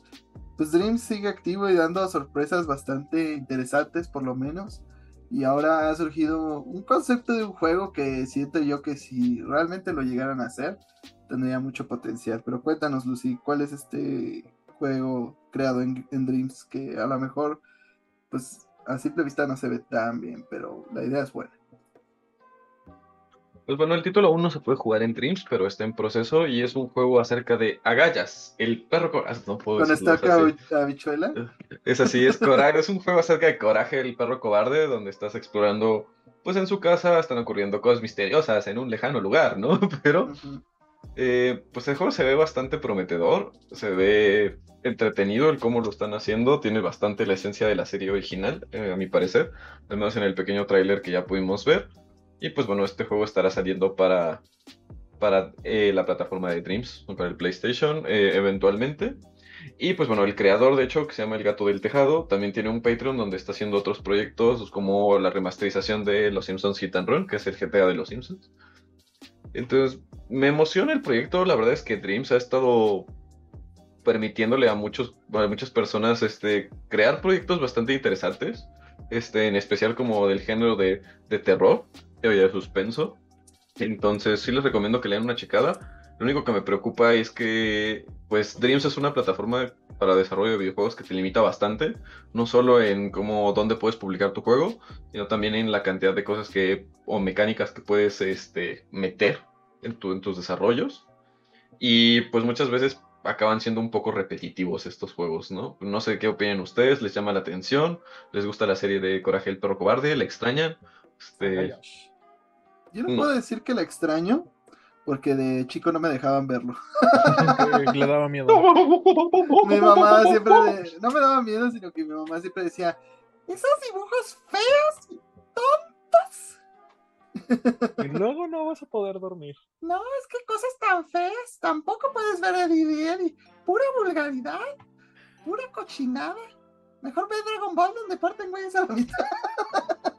pues Dreams sigue activo y dando sorpresas bastante interesantes por lo menos. Y ahora ha surgido un concepto de un juego que siento yo que si realmente lo llegaran a hacer, tendría mucho potencial. Pero cuéntanos, Lucy, ¿cuál es este juego creado en, en Dreams que a lo mejor, pues a simple vista no se ve tan bien, pero la idea es buena? Pues bueno, el título aún no se puede jugar en Dreams, pero está en proceso y es un juego acerca de Agallas, el perro... co- ah, No puedo Con esta habichuela. Es así, es Coraje, es un juego acerca de Coraje, el perro cobarde, donde estás explorando, pues en su casa están ocurriendo cosas misteriosas en un lejano lugar, ¿no? Pero, eh, pues el juego se ve bastante prometedor, se ve entretenido el cómo lo están haciendo, tiene bastante la esencia de la serie original, eh, a mi parecer, al menos en el pequeño tráiler que ya pudimos ver. Y pues bueno, este juego estará saliendo para, para eh, la plataforma de Dreams, para el PlayStation, eh, eventualmente. Y pues bueno, el creador, de hecho, que se llama El Gato del Tejado, también tiene un Patreon donde está haciendo otros proyectos, como la remasterización de Los Simpsons Hit and Run, que es el GTA de Los Simpsons. Entonces, me emociona el proyecto, la verdad es que Dreams ha estado permitiéndole a, muchos, a muchas personas este, crear proyectos bastante interesantes, este, en especial como del género de, de terror o de suspenso. Entonces, sí les recomiendo que le den una checada. Lo único que me preocupa es que, pues, Dreams es una plataforma para desarrollo de videojuegos que te limita bastante, no solo en cómo, dónde puedes publicar tu juego, sino también en la cantidad de cosas que, o mecánicas que puedes, este, meter en, tu, en tus desarrollos. Y, pues, muchas veces acaban siendo un poco repetitivos estos juegos, ¿no? No sé qué opinan ustedes, les llama la atención, les gusta la serie de Coraje el perro cobarde, la extrañan. Este, Yo no No. puedo decir que la extraño, porque de chico no me dejaban verlo. Le daba miedo. Mi mamá siempre, de- no me daba miedo, sino que mi mamá siempre decía, esos dibujos feos y tontos. Y luego no vas a poder dormir. No, es que cosas tan feas, tampoco puedes ver a Eddie Pura vulgaridad, pura cochinada. Mejor ve Dragon Ball donde parten güeyes a la mitad.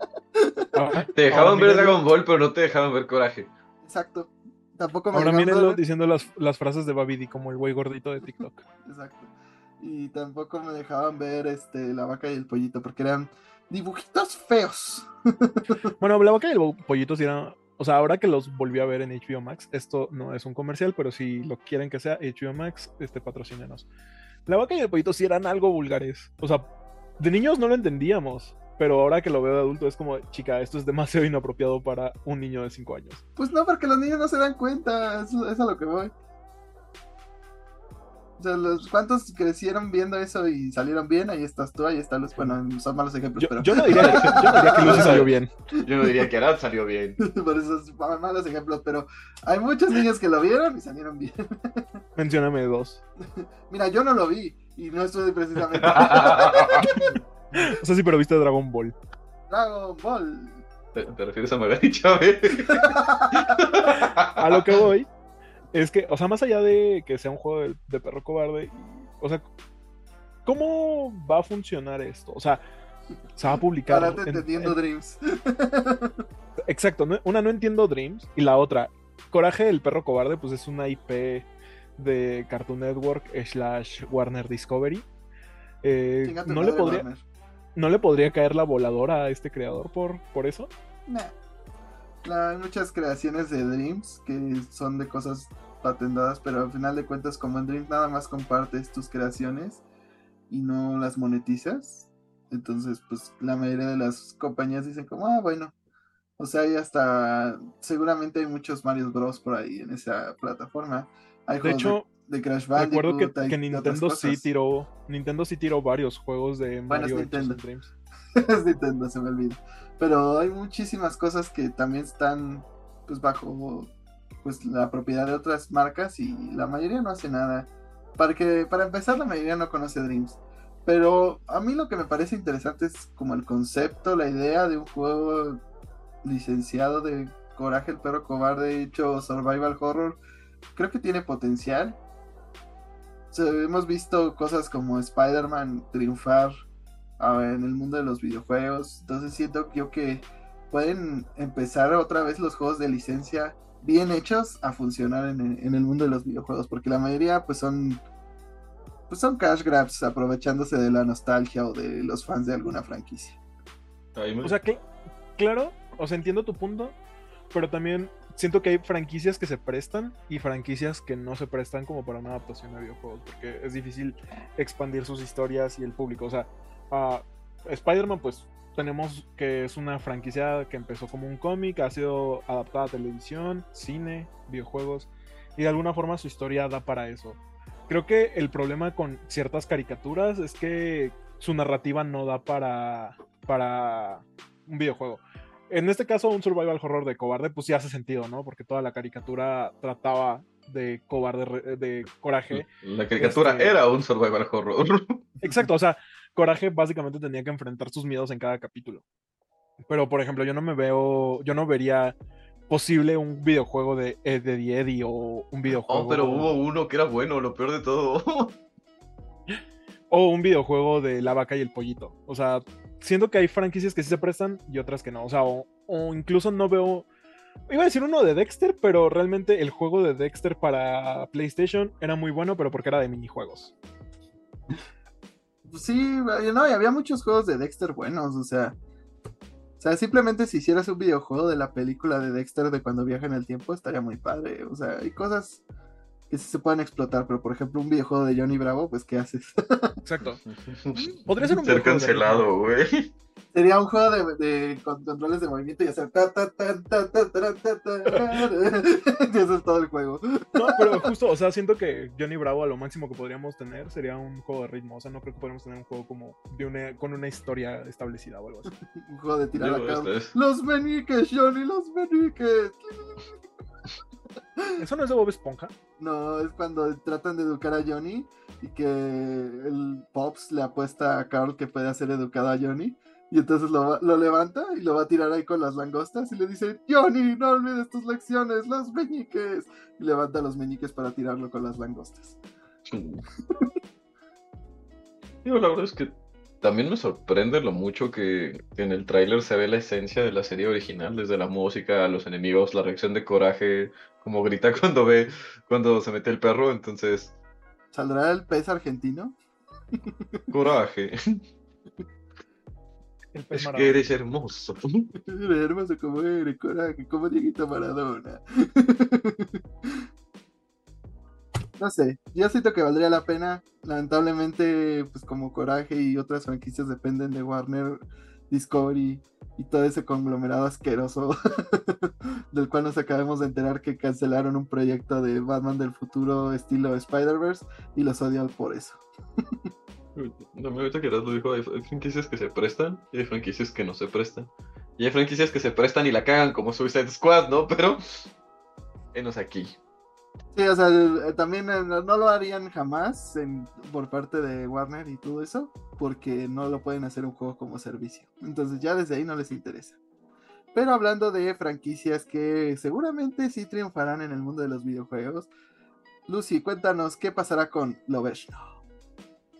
Ahora- Te dejaban ver mírenlo- Dragon Ball, pero no te dejaban ver Coraje. Exacto. Tampoco me Ahora dejaban mírenlo ver- diciendo las, las frases de Babidi como el güey gordito de TikTok. Exacto. Y tampoco me dejaban ver este la vaca y el pollito, porque eran dibujitos feos. Bueno, la vaca y el pollito sí era. O sea, ahora que los volví a ver en HBO Max, esto no es un comercial, pero si lo quieren que sea HBO Max, este patrocínenos. La vaca y el pollito sí eran algo vulgares. O sea, de niños no lo entendíamos, pero ahora que lo veo de adulto es como, chica, esto es demasiado inapropiado para un niño de 5 años. Pues no, porque los niños no se dan cuenta, eso es a lo que voy. O sea, los cuantos crecieron viendo eso y salieron bien, ahí estás tú, ahí están los, bueno, son malos ejemplos, Yo, pero yo no diría, yo no diría que Lucy salió bien. Yo no diría que Arad salió bien. por esos malos ejemplos, pero hay muchos niños que lo vieron y salieron bien. Mencióname dos. Mira, yo no lo vi y no estoy precisamente O sea, sí, pero viste Dragon Ball. Dragon Ball. ¿Te, te refieres a Magali Chávez? A lo que voy es que, o sea, más allá de que sea un juego de, de perro cobarde, o sea, ¿cómo va a funcionar esto? O sea, se va a publicar. Párate entendiendo Dreams. Exacto, una no entiendo Dreams y la otra, Coraje el perro cobarde, pues es una IP de Cartoon Network slash Warner Discovery. Eh, no, le podría, ¿No le podría caer la voladora a este creador por, por eso? hay muchas creaciones de Dreams que son de cosas patentadas, pero al final de cuentas, como en Dreams nada más compartes tus creaciones y no las monetizas. Entonces, pues la mayoría de las compañías dicen como, ah, bueno. O sea, hay hasta, seguramente hay muchos Mario Bros por ahí en esa plataforma. Hay de hecho, de, Crash Bandicoot. Recuerdo que, Nintendo sí tiró, Nintendo sí tiró varios juegos de Mario bueno, Nintendo. Dreams. es Nintendo, se me olvida. Pero hay muchísimas cosas que también están pues bajo pues la propiedad de otras marcas y la mayoría no hace nada. Para que para empezar la mayoría no conoce Dreams. Pero a mí lo que me parece interesante es como el concepto, la idea de un juego licenciado de Coraje el perro cobarde hecho survival horror. Creo que tiene potencial. Hemos visto cosas como Spider-Man triunfar en el mundo de los videojuegos. Entonces siento yo que pueden empezar otra vez los juegos de licencia bien hechos a funcionar en, el mundo de los videojuegos. Porque la mayoría pues son pues son cash grabs aprovechándose de la nostalgia o de los fans de alguna franquicia. O sea que, claro, o sea, entiendo tu punto, pero también siento que hay franquicias que se prestan y franquicias que no se prestan como para una adaptación a videojuegos, porque es difícil expandir sus historias y el público. O sea, Spider-Man, pues tenemos que es una franquicia que empezó como un cómic, ha sido adaptada a televisión, cine, videojuegos, y de alguna forma su historia da para eso. Creo que el problema con ciertas caricaturas es que su narrativa no da para, para un videojuego. En este caso, un survival horror de cobarde, pues sí hace sentido, ¿no? Porque toda la caricatura trataba de cobarde, de coraje. La caricatura este era un survival horror. Exacto, o sea, Coraje básicamente tenía que enfrentar sus miedos en cada capítulo. Pero, por ejemplo, yo no me veo, yo no vería posible un videojuego de Eddie Eddie o un videojuego. Oh, pero hubo uno que era bueno, lo peor de todo. o un videojuego de la vaca y el pollito. O sea, siento que hay franquicias que sí se prestan y otras que no. O sea, o, o incluso no veo. Iba a decir uno de Dexter, pero realmente el juego de Dexter para PlayStation era muy bueno, pero porque era de minijuegos. Pues sí, no, y había muchos juegos de Dexter buenos, o sea. O sea, simplemente si hicieras un videojuego de la película de Dexter de cuando viaja en el tiempo, estaría muy padre. O sea, hay cosas que sí se puedan explotar, pero por ejemplo un videojuego de Johnny Bravo, pues ¿qué haces? Exacto. Podría ser un Ser cancelado, güey. Sería un juego de, con controles de movimiento y hacer ta ta ta ta ta ta ta, ta. y eso es todo el juego. No, pero justo, o sea, siento que Johnny Bravo a lo máximo que podríamos tener sería un juego de ritmo. O sea, no creo que podríamos tener un juego como de una, con una historia establecida o algo así. un juego de tirar Yo, a cabo. Este los meniques, Johnny, los meniques. ¿Eso no es de Bob Esponja? No, es cuando tratan de educar a Johnny y que el Pops le apuesta a Carl que puede hacer educado a Johnny. Y entonces lo, lo, levanta y lo va a tirar ahí con las langostas y le dice, Johnny, no olvides tus lecciones, los meñiques. Y levanta los meñiques para tirarlo con las langostas. Digo, la verdad es que también me sorprende lo mucho que en el tráiler se ve la esencia de la serie original, desde la música, los enemigos, la reacción de coraje, como grita cuando ve, cuando se mete el perro, entonces... ¿Saldrá el pez argentino? Coraje. es que eres hermoso. eres hermoso como eres, coraje, como Dieguito Maradona. No sé, yo siento que valdría la pena. Lamentablemente, pues como Coraje y otras franquicias dependen de Warner, Discovery y todo ese conglomerado asqueroso del cual nos acabamos de enterar que cancelaron un proyecto de Batman del futuro estilo Spider-Verse y los odio por eso. No me gusta que lo dijo, hay franquicias que se prestan y hay franquicias que no se prestan. Y hay franquicias que se prestan y la cagan como Suicide Squad, ¿no? Pero... Enos aquí. Sí, o sea, eh, también eh, no lo harían jamás por parte de Warner y todo eso, porque no lo pueden hacer un juego como servicio. Entonces ya desde ahí no les interesa. Pero hablando de franquicias que seguramente sí triunfarán en el mundo de los videojuegos, Lucy, cuéntanos qué pasará con Loveshno.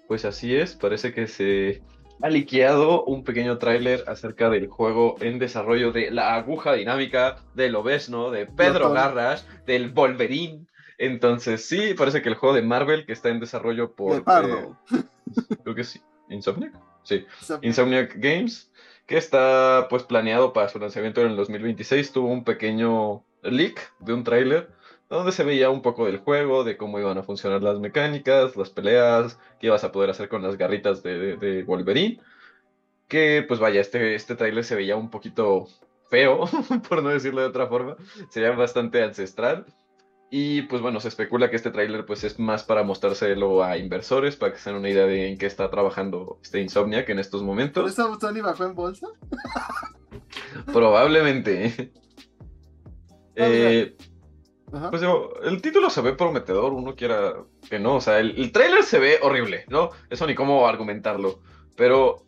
pues así es, parece que se ha liqueado un pequeño tráiler acerca del juego en desarrollo de la aguja dinámica del Obesno, de Pedro. Garras, del Wolverine. Entonces, sí, parece que el juego de Marvel que está en desarrollo por. Eh, creo que sí. ¿Insomniac? Sí. Esa- Insomniac Games, que está pues planeado para su lanzamiento en el 2026, tuvo un pequeño leak de un tráiler donde se veía un poco del juego, de cómo iban a funcionar las mecánicas, las peleas, qué ibas a poder hacer con las garritas de, de- de Wolverine. Que pues vaya, este, este tráiler se veía un poquito feo, por no decirlo de otra forma, se veía bastante ancestral. Y pues bueno, se especula que este tráiler pues es más para mostrárselo a inversores, para que se den una idea de en qué está trabajando este Insomniac en estos ¿Por momentos. eso Sony bajó en bolsa? Probablemente. Eh, Ajá. pues digo, el título se ve prometedor, uno quiera que no, o sea, el, el se ve horrible, ¿no? Eso ni cómo argumentarlo, pero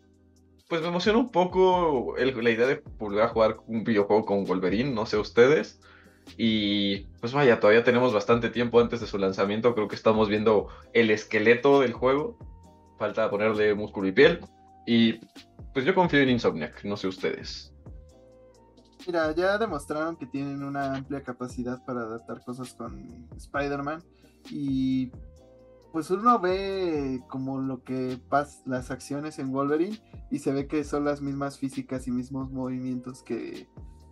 pues me emociona un poco el- la idea de volver a jugar un videojuego con Wolverine, no sé ustedes, y pues vaya, todavía tenemos bastante tiempo antes de su lanzamiento, creo que estamos viendo el esqueleto del juego, falta ponerle músculo y piel, y pues yo confío en Insomniac, no sé ustedes. Mira, ya demostraron que tienen una amplia capacidad para adaptar cosas con Spider-Man y pues uno ve como lo que pasa las acciones en Wolverine y se ve que son las mismas físicas y mismos movimientos que,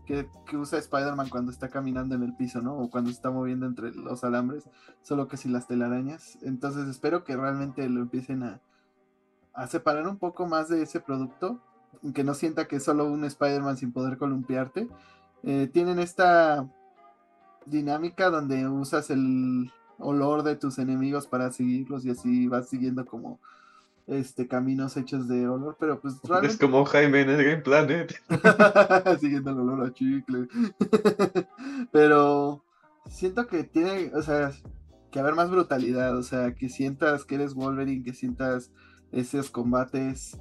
que, usa Spider-Man cuando está caminando en el piso, ¿no? O cuando está moviendo entre los alambres, solo que sin las telarañas. Entonces espero que realmente lo empiecen a, a separar un poco más de ese producto que no sienta que es solo un Spider-Man sin poder columpiarte. Eh, tienen esta dinámica donde usas el olor de tus enemigos para seguirlos y así vas siguiendo como este caminos hechos de olor, pero pues Es realmente como Jaime en el Game Planet. siguiendo el olor a chicle. pero siento que tiene, o sea, que haber más brutalidad, o sea, que sientas que eres Wolverine, que sientas esos combates.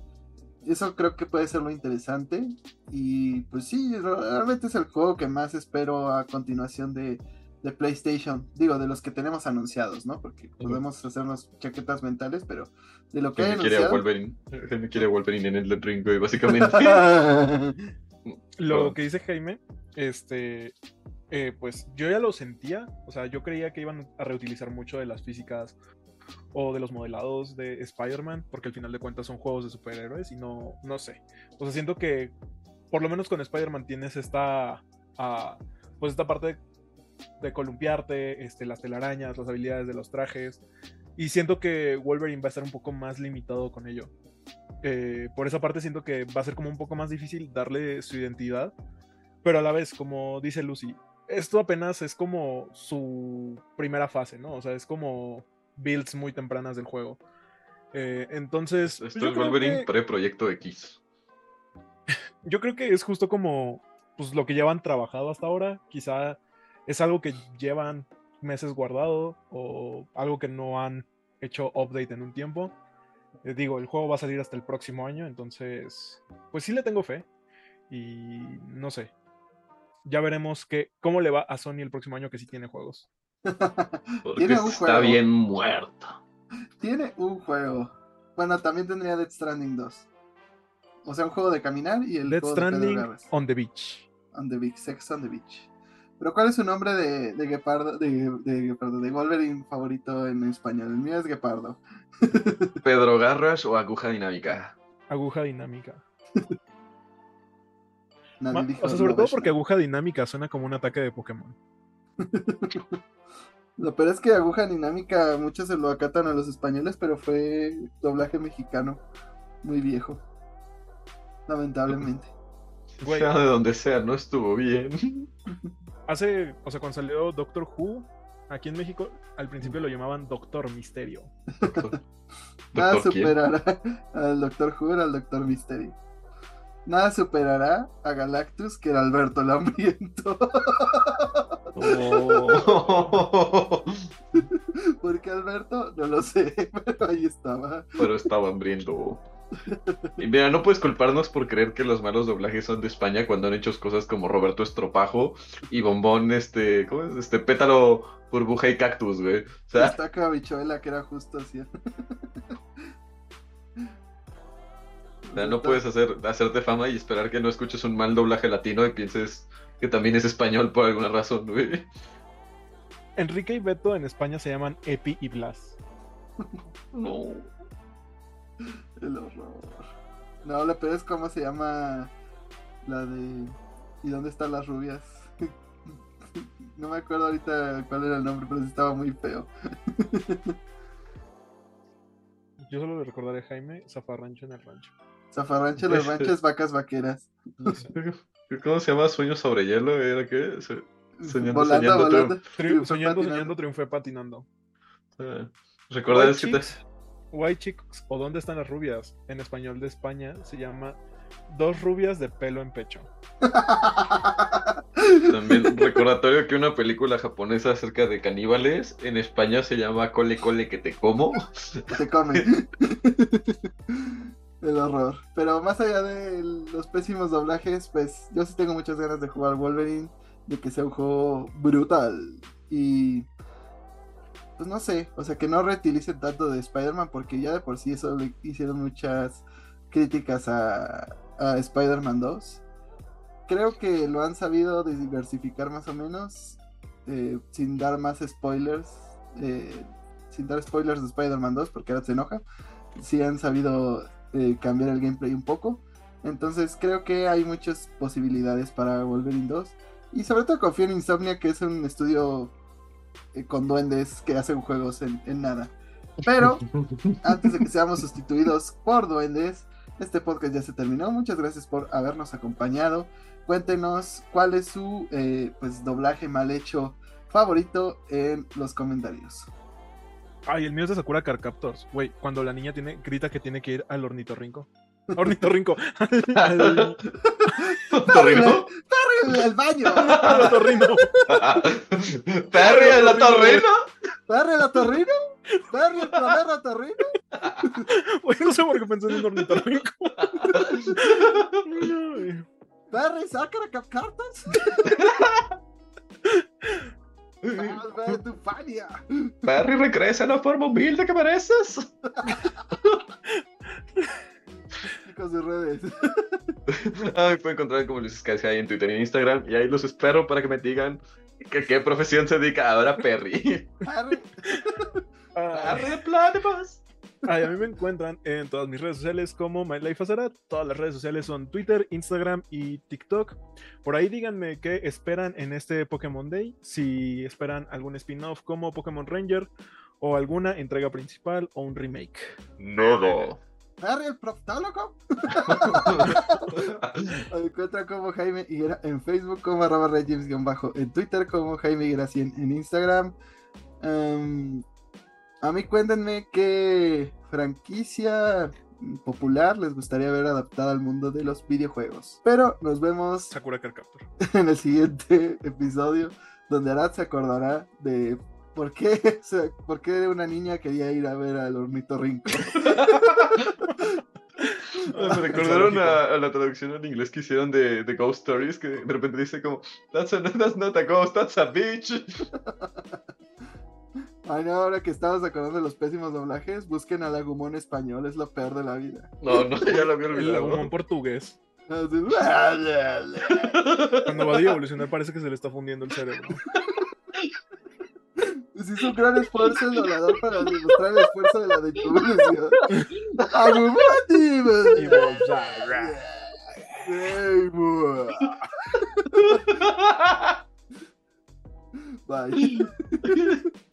Eso creo que puede ser lo interesante. Y pues sí, realmente es el juego que más espero a continuación de, de PlayStation. Digo, de los que tenemos anunciados, ¿no? Porque podemos hacernos chaquetas mentales, pero de lo que hay quiere anunciado. Wolverine. Jaime quiere a Wolverine en el Ring, güey, básicamente. Lo que dice Jaime, este, eh, pues yo ya lo sentía, o sea, yo creía que iban a reutilizar mucho de las físicas o de los modelados de Spider-Man, porque al final de cuentas son juegos de superhéroes y no, no sé. O sea, siento que por lo menos con Spider-Man tienes esta, ah, pues esta parte de, de columpiarte, este, las telarañas, las habilidades de los trajes, y siento que Wolverine va a estar un poco más limitado con ello. Eh, por esa parte siento que va a ser como un poco más difícil darle su identidad, pero a la vez, como dice Lucy, esto apenas es como su primera fase, ¿no? O sea, es como builds muy tempranas del juego. Eh, entonces, pues, Esto yo es Wolverine que- pre-proyecto X. yo creo que es justo como pues, lo que llevan trabajado hasta ahora. Quizá es algo que llevan meses guardado o algo que no han hecho update en un tiempo. Eh, digo, el juego va a salir hasta el próximo año, entonces, pues sí le tengo fe. Y no sé. Ya veremos que, cómo le va a Sony el próximo año que sí tiene juegos. Porque Tiene un está juego. bien muerto. Tiene un juego. Bueno, también tendría Death Stranding 2. O sea, un juego de caminar y el Death juego Stranding on the Beach. On the Beach, Sex on the Beach. Pero ¿cuál es su nombre de, de Guepardo, de, de, Guepardo, de Wolverine favorito en español? El mío es Guepardo. Pedro Garras o Aguja Dinámica. Aguja dinámica. Nadie Ma- dijo o sea, sobre todo porque aguja dinámica suena como un ataque de Pokémon. Lo peor es que aguja dinámica muchos se lo acatan a los españoles, pero fue doblaje mexicano muy viejo. Lamentablemente. Güey. Sea de donde sea, no estuvo bien. Hace, o sea, cuando salió Doctor Who, aquí en México, al principio lo llamaban Doctor Misterio. Nada Doctor, ¿quién? superará al Doctor Who, era al Doctor Mysterio. Nada superará a Galactus, que era Alberto el Hambriento. Oh. ¿Por qué Alberto? No lo sé, pero ahí estaba. Pero estaba hambriento. Y mira, no puedes culparnos por creer que los malos doblajes son de España cuando han hecho cosas como Roberto Estropajo y Bombón, este, ¿cómo es? Este, Pétalo, Burbuja y Cactus, güey. O sea, Esta cabichuela que era justo así. O sea, no puedes hacer, hacerte fama y esperar que no escuches un mal doblaje latino y pienses que también es español por alguna razón, güey. Enrique y Beto en España se llaman Epi y Blas. No. El horror. No, lo peor es cómo se llama la de. ¿Y dónde están las rubias? No me acuerdo ahorita cuál era el nombre, pero sí estaba muy feo. Yo solo le recordaré a Jaime Zafarrancho en el rancho. Zafarrancho en el rancho es vacas vaqueras. No sé. ¿Cómo se llama? Sueño sobre hielo, ¿era qué? Se- Soñando, Volando, soñando, volando. Tri- soñando, patinando. soñando, triunfé patinando. eh, White es que te- White Chicks o ¿Dónde están las rubias? En español de España se llama Dos rubias de pelo en pecho. También recordatorio que una película japonesa acerca de caníbales en España se llama Cole Cole que te como. te come. El horror. Pero más allá de los pésimos doblajes, pues yo sí tengo muchas ganas de jugar Wolverine, de que sea un juego brutal. Y pues no sé, o sea, que no reutilicen tanto de Spider-Man, porque ya de por sí eso le hicieron muchas críticas a, a Spider-Man 2. Creo que lo han sabido diversificar más o menos, eh, sin dar más spoilers, eh, sin dar spoilers de Spider-Man 2, porque ahora se enoja. Sí han sabido eh, cambiar el gameplay un poco. Entonces creo que hay muchas posibilidades para Wolverine 2. Y sobre todo confío en Insomnia, que es un estudio eh, con duendes que hacen juegos en, en nada. Pero antes de que seamos sustituidos por duendes, este podcast ya se terminó. Muchas gracias por habernos acompañado. Cuéntenos cuál es su eh, pues doblaje mal hecho favorito en los comentarios. Ay, el mío es de Sakura Car Captors. Güey, cuando la niña tiene, grita que tiene que ir al ornitorrinco. Ornitorrinco. al, al, ¿Torrino? ¡Perry al baño! al otorrino. ¿Perry el otorrino? ¡Perry al otorrino! ¡Perry el primer otorrino! Güey, no sé por qué pensé en un ornitorrinco. Ay. ¡Perry Sakura Perry regresa en la forma humilde que mereces. Chicos de redes. Ay, pueden encontrar como Luis Escassi ahí en Twitter y en Instagram. Y ahí los espero para que me digan que qué profesión se dedica ahora Perry. Perry. Perry Platypus. Ay, a mí me encuentran en todas mis redes sociales como My Life Azarat. Todas las redes sociales son Twitter, Instagram y TikTok. Por ahí díganme qué esperan en este Pokémon Day. Si esperan algún spin-off como Pokémon Ranger o alguna entrega principal o un remake. Nodo. Perry el proctólogo. Me encuentran como Jaime Higuera en Facebook, como arroba rejames-bajo en Twitter, como Jaime Higuera 100 en Instagram. Em, a mí cuéntenme qué franquicia popular les gustaría ver adaptada al mundo de los videojuegos. Pero nos vemos Sakura Card Captor. en el siguiente episodio, donde Arad se acordará de por qué, por qué una niña quería ir a ver al ornitorrinco. Me recordaron a, a la traducción en inglés que hicieron de, de Ghost Stories, que de repente dice como, that's, a- that's not a ghost, that's a bitch. Ay, no, ahora que estamos acordando de los pésimos doblajes, busquen al Agumon español, es lo peor de la vida. No, no, ya lo había El olvidado. Agumon portugués. Cuando va a evolucionar parece que se le está fundiendo el cerebro. Se hizo un gran esfuerzo el doblador para demostrar el esfuerzo de la Demon. Bye.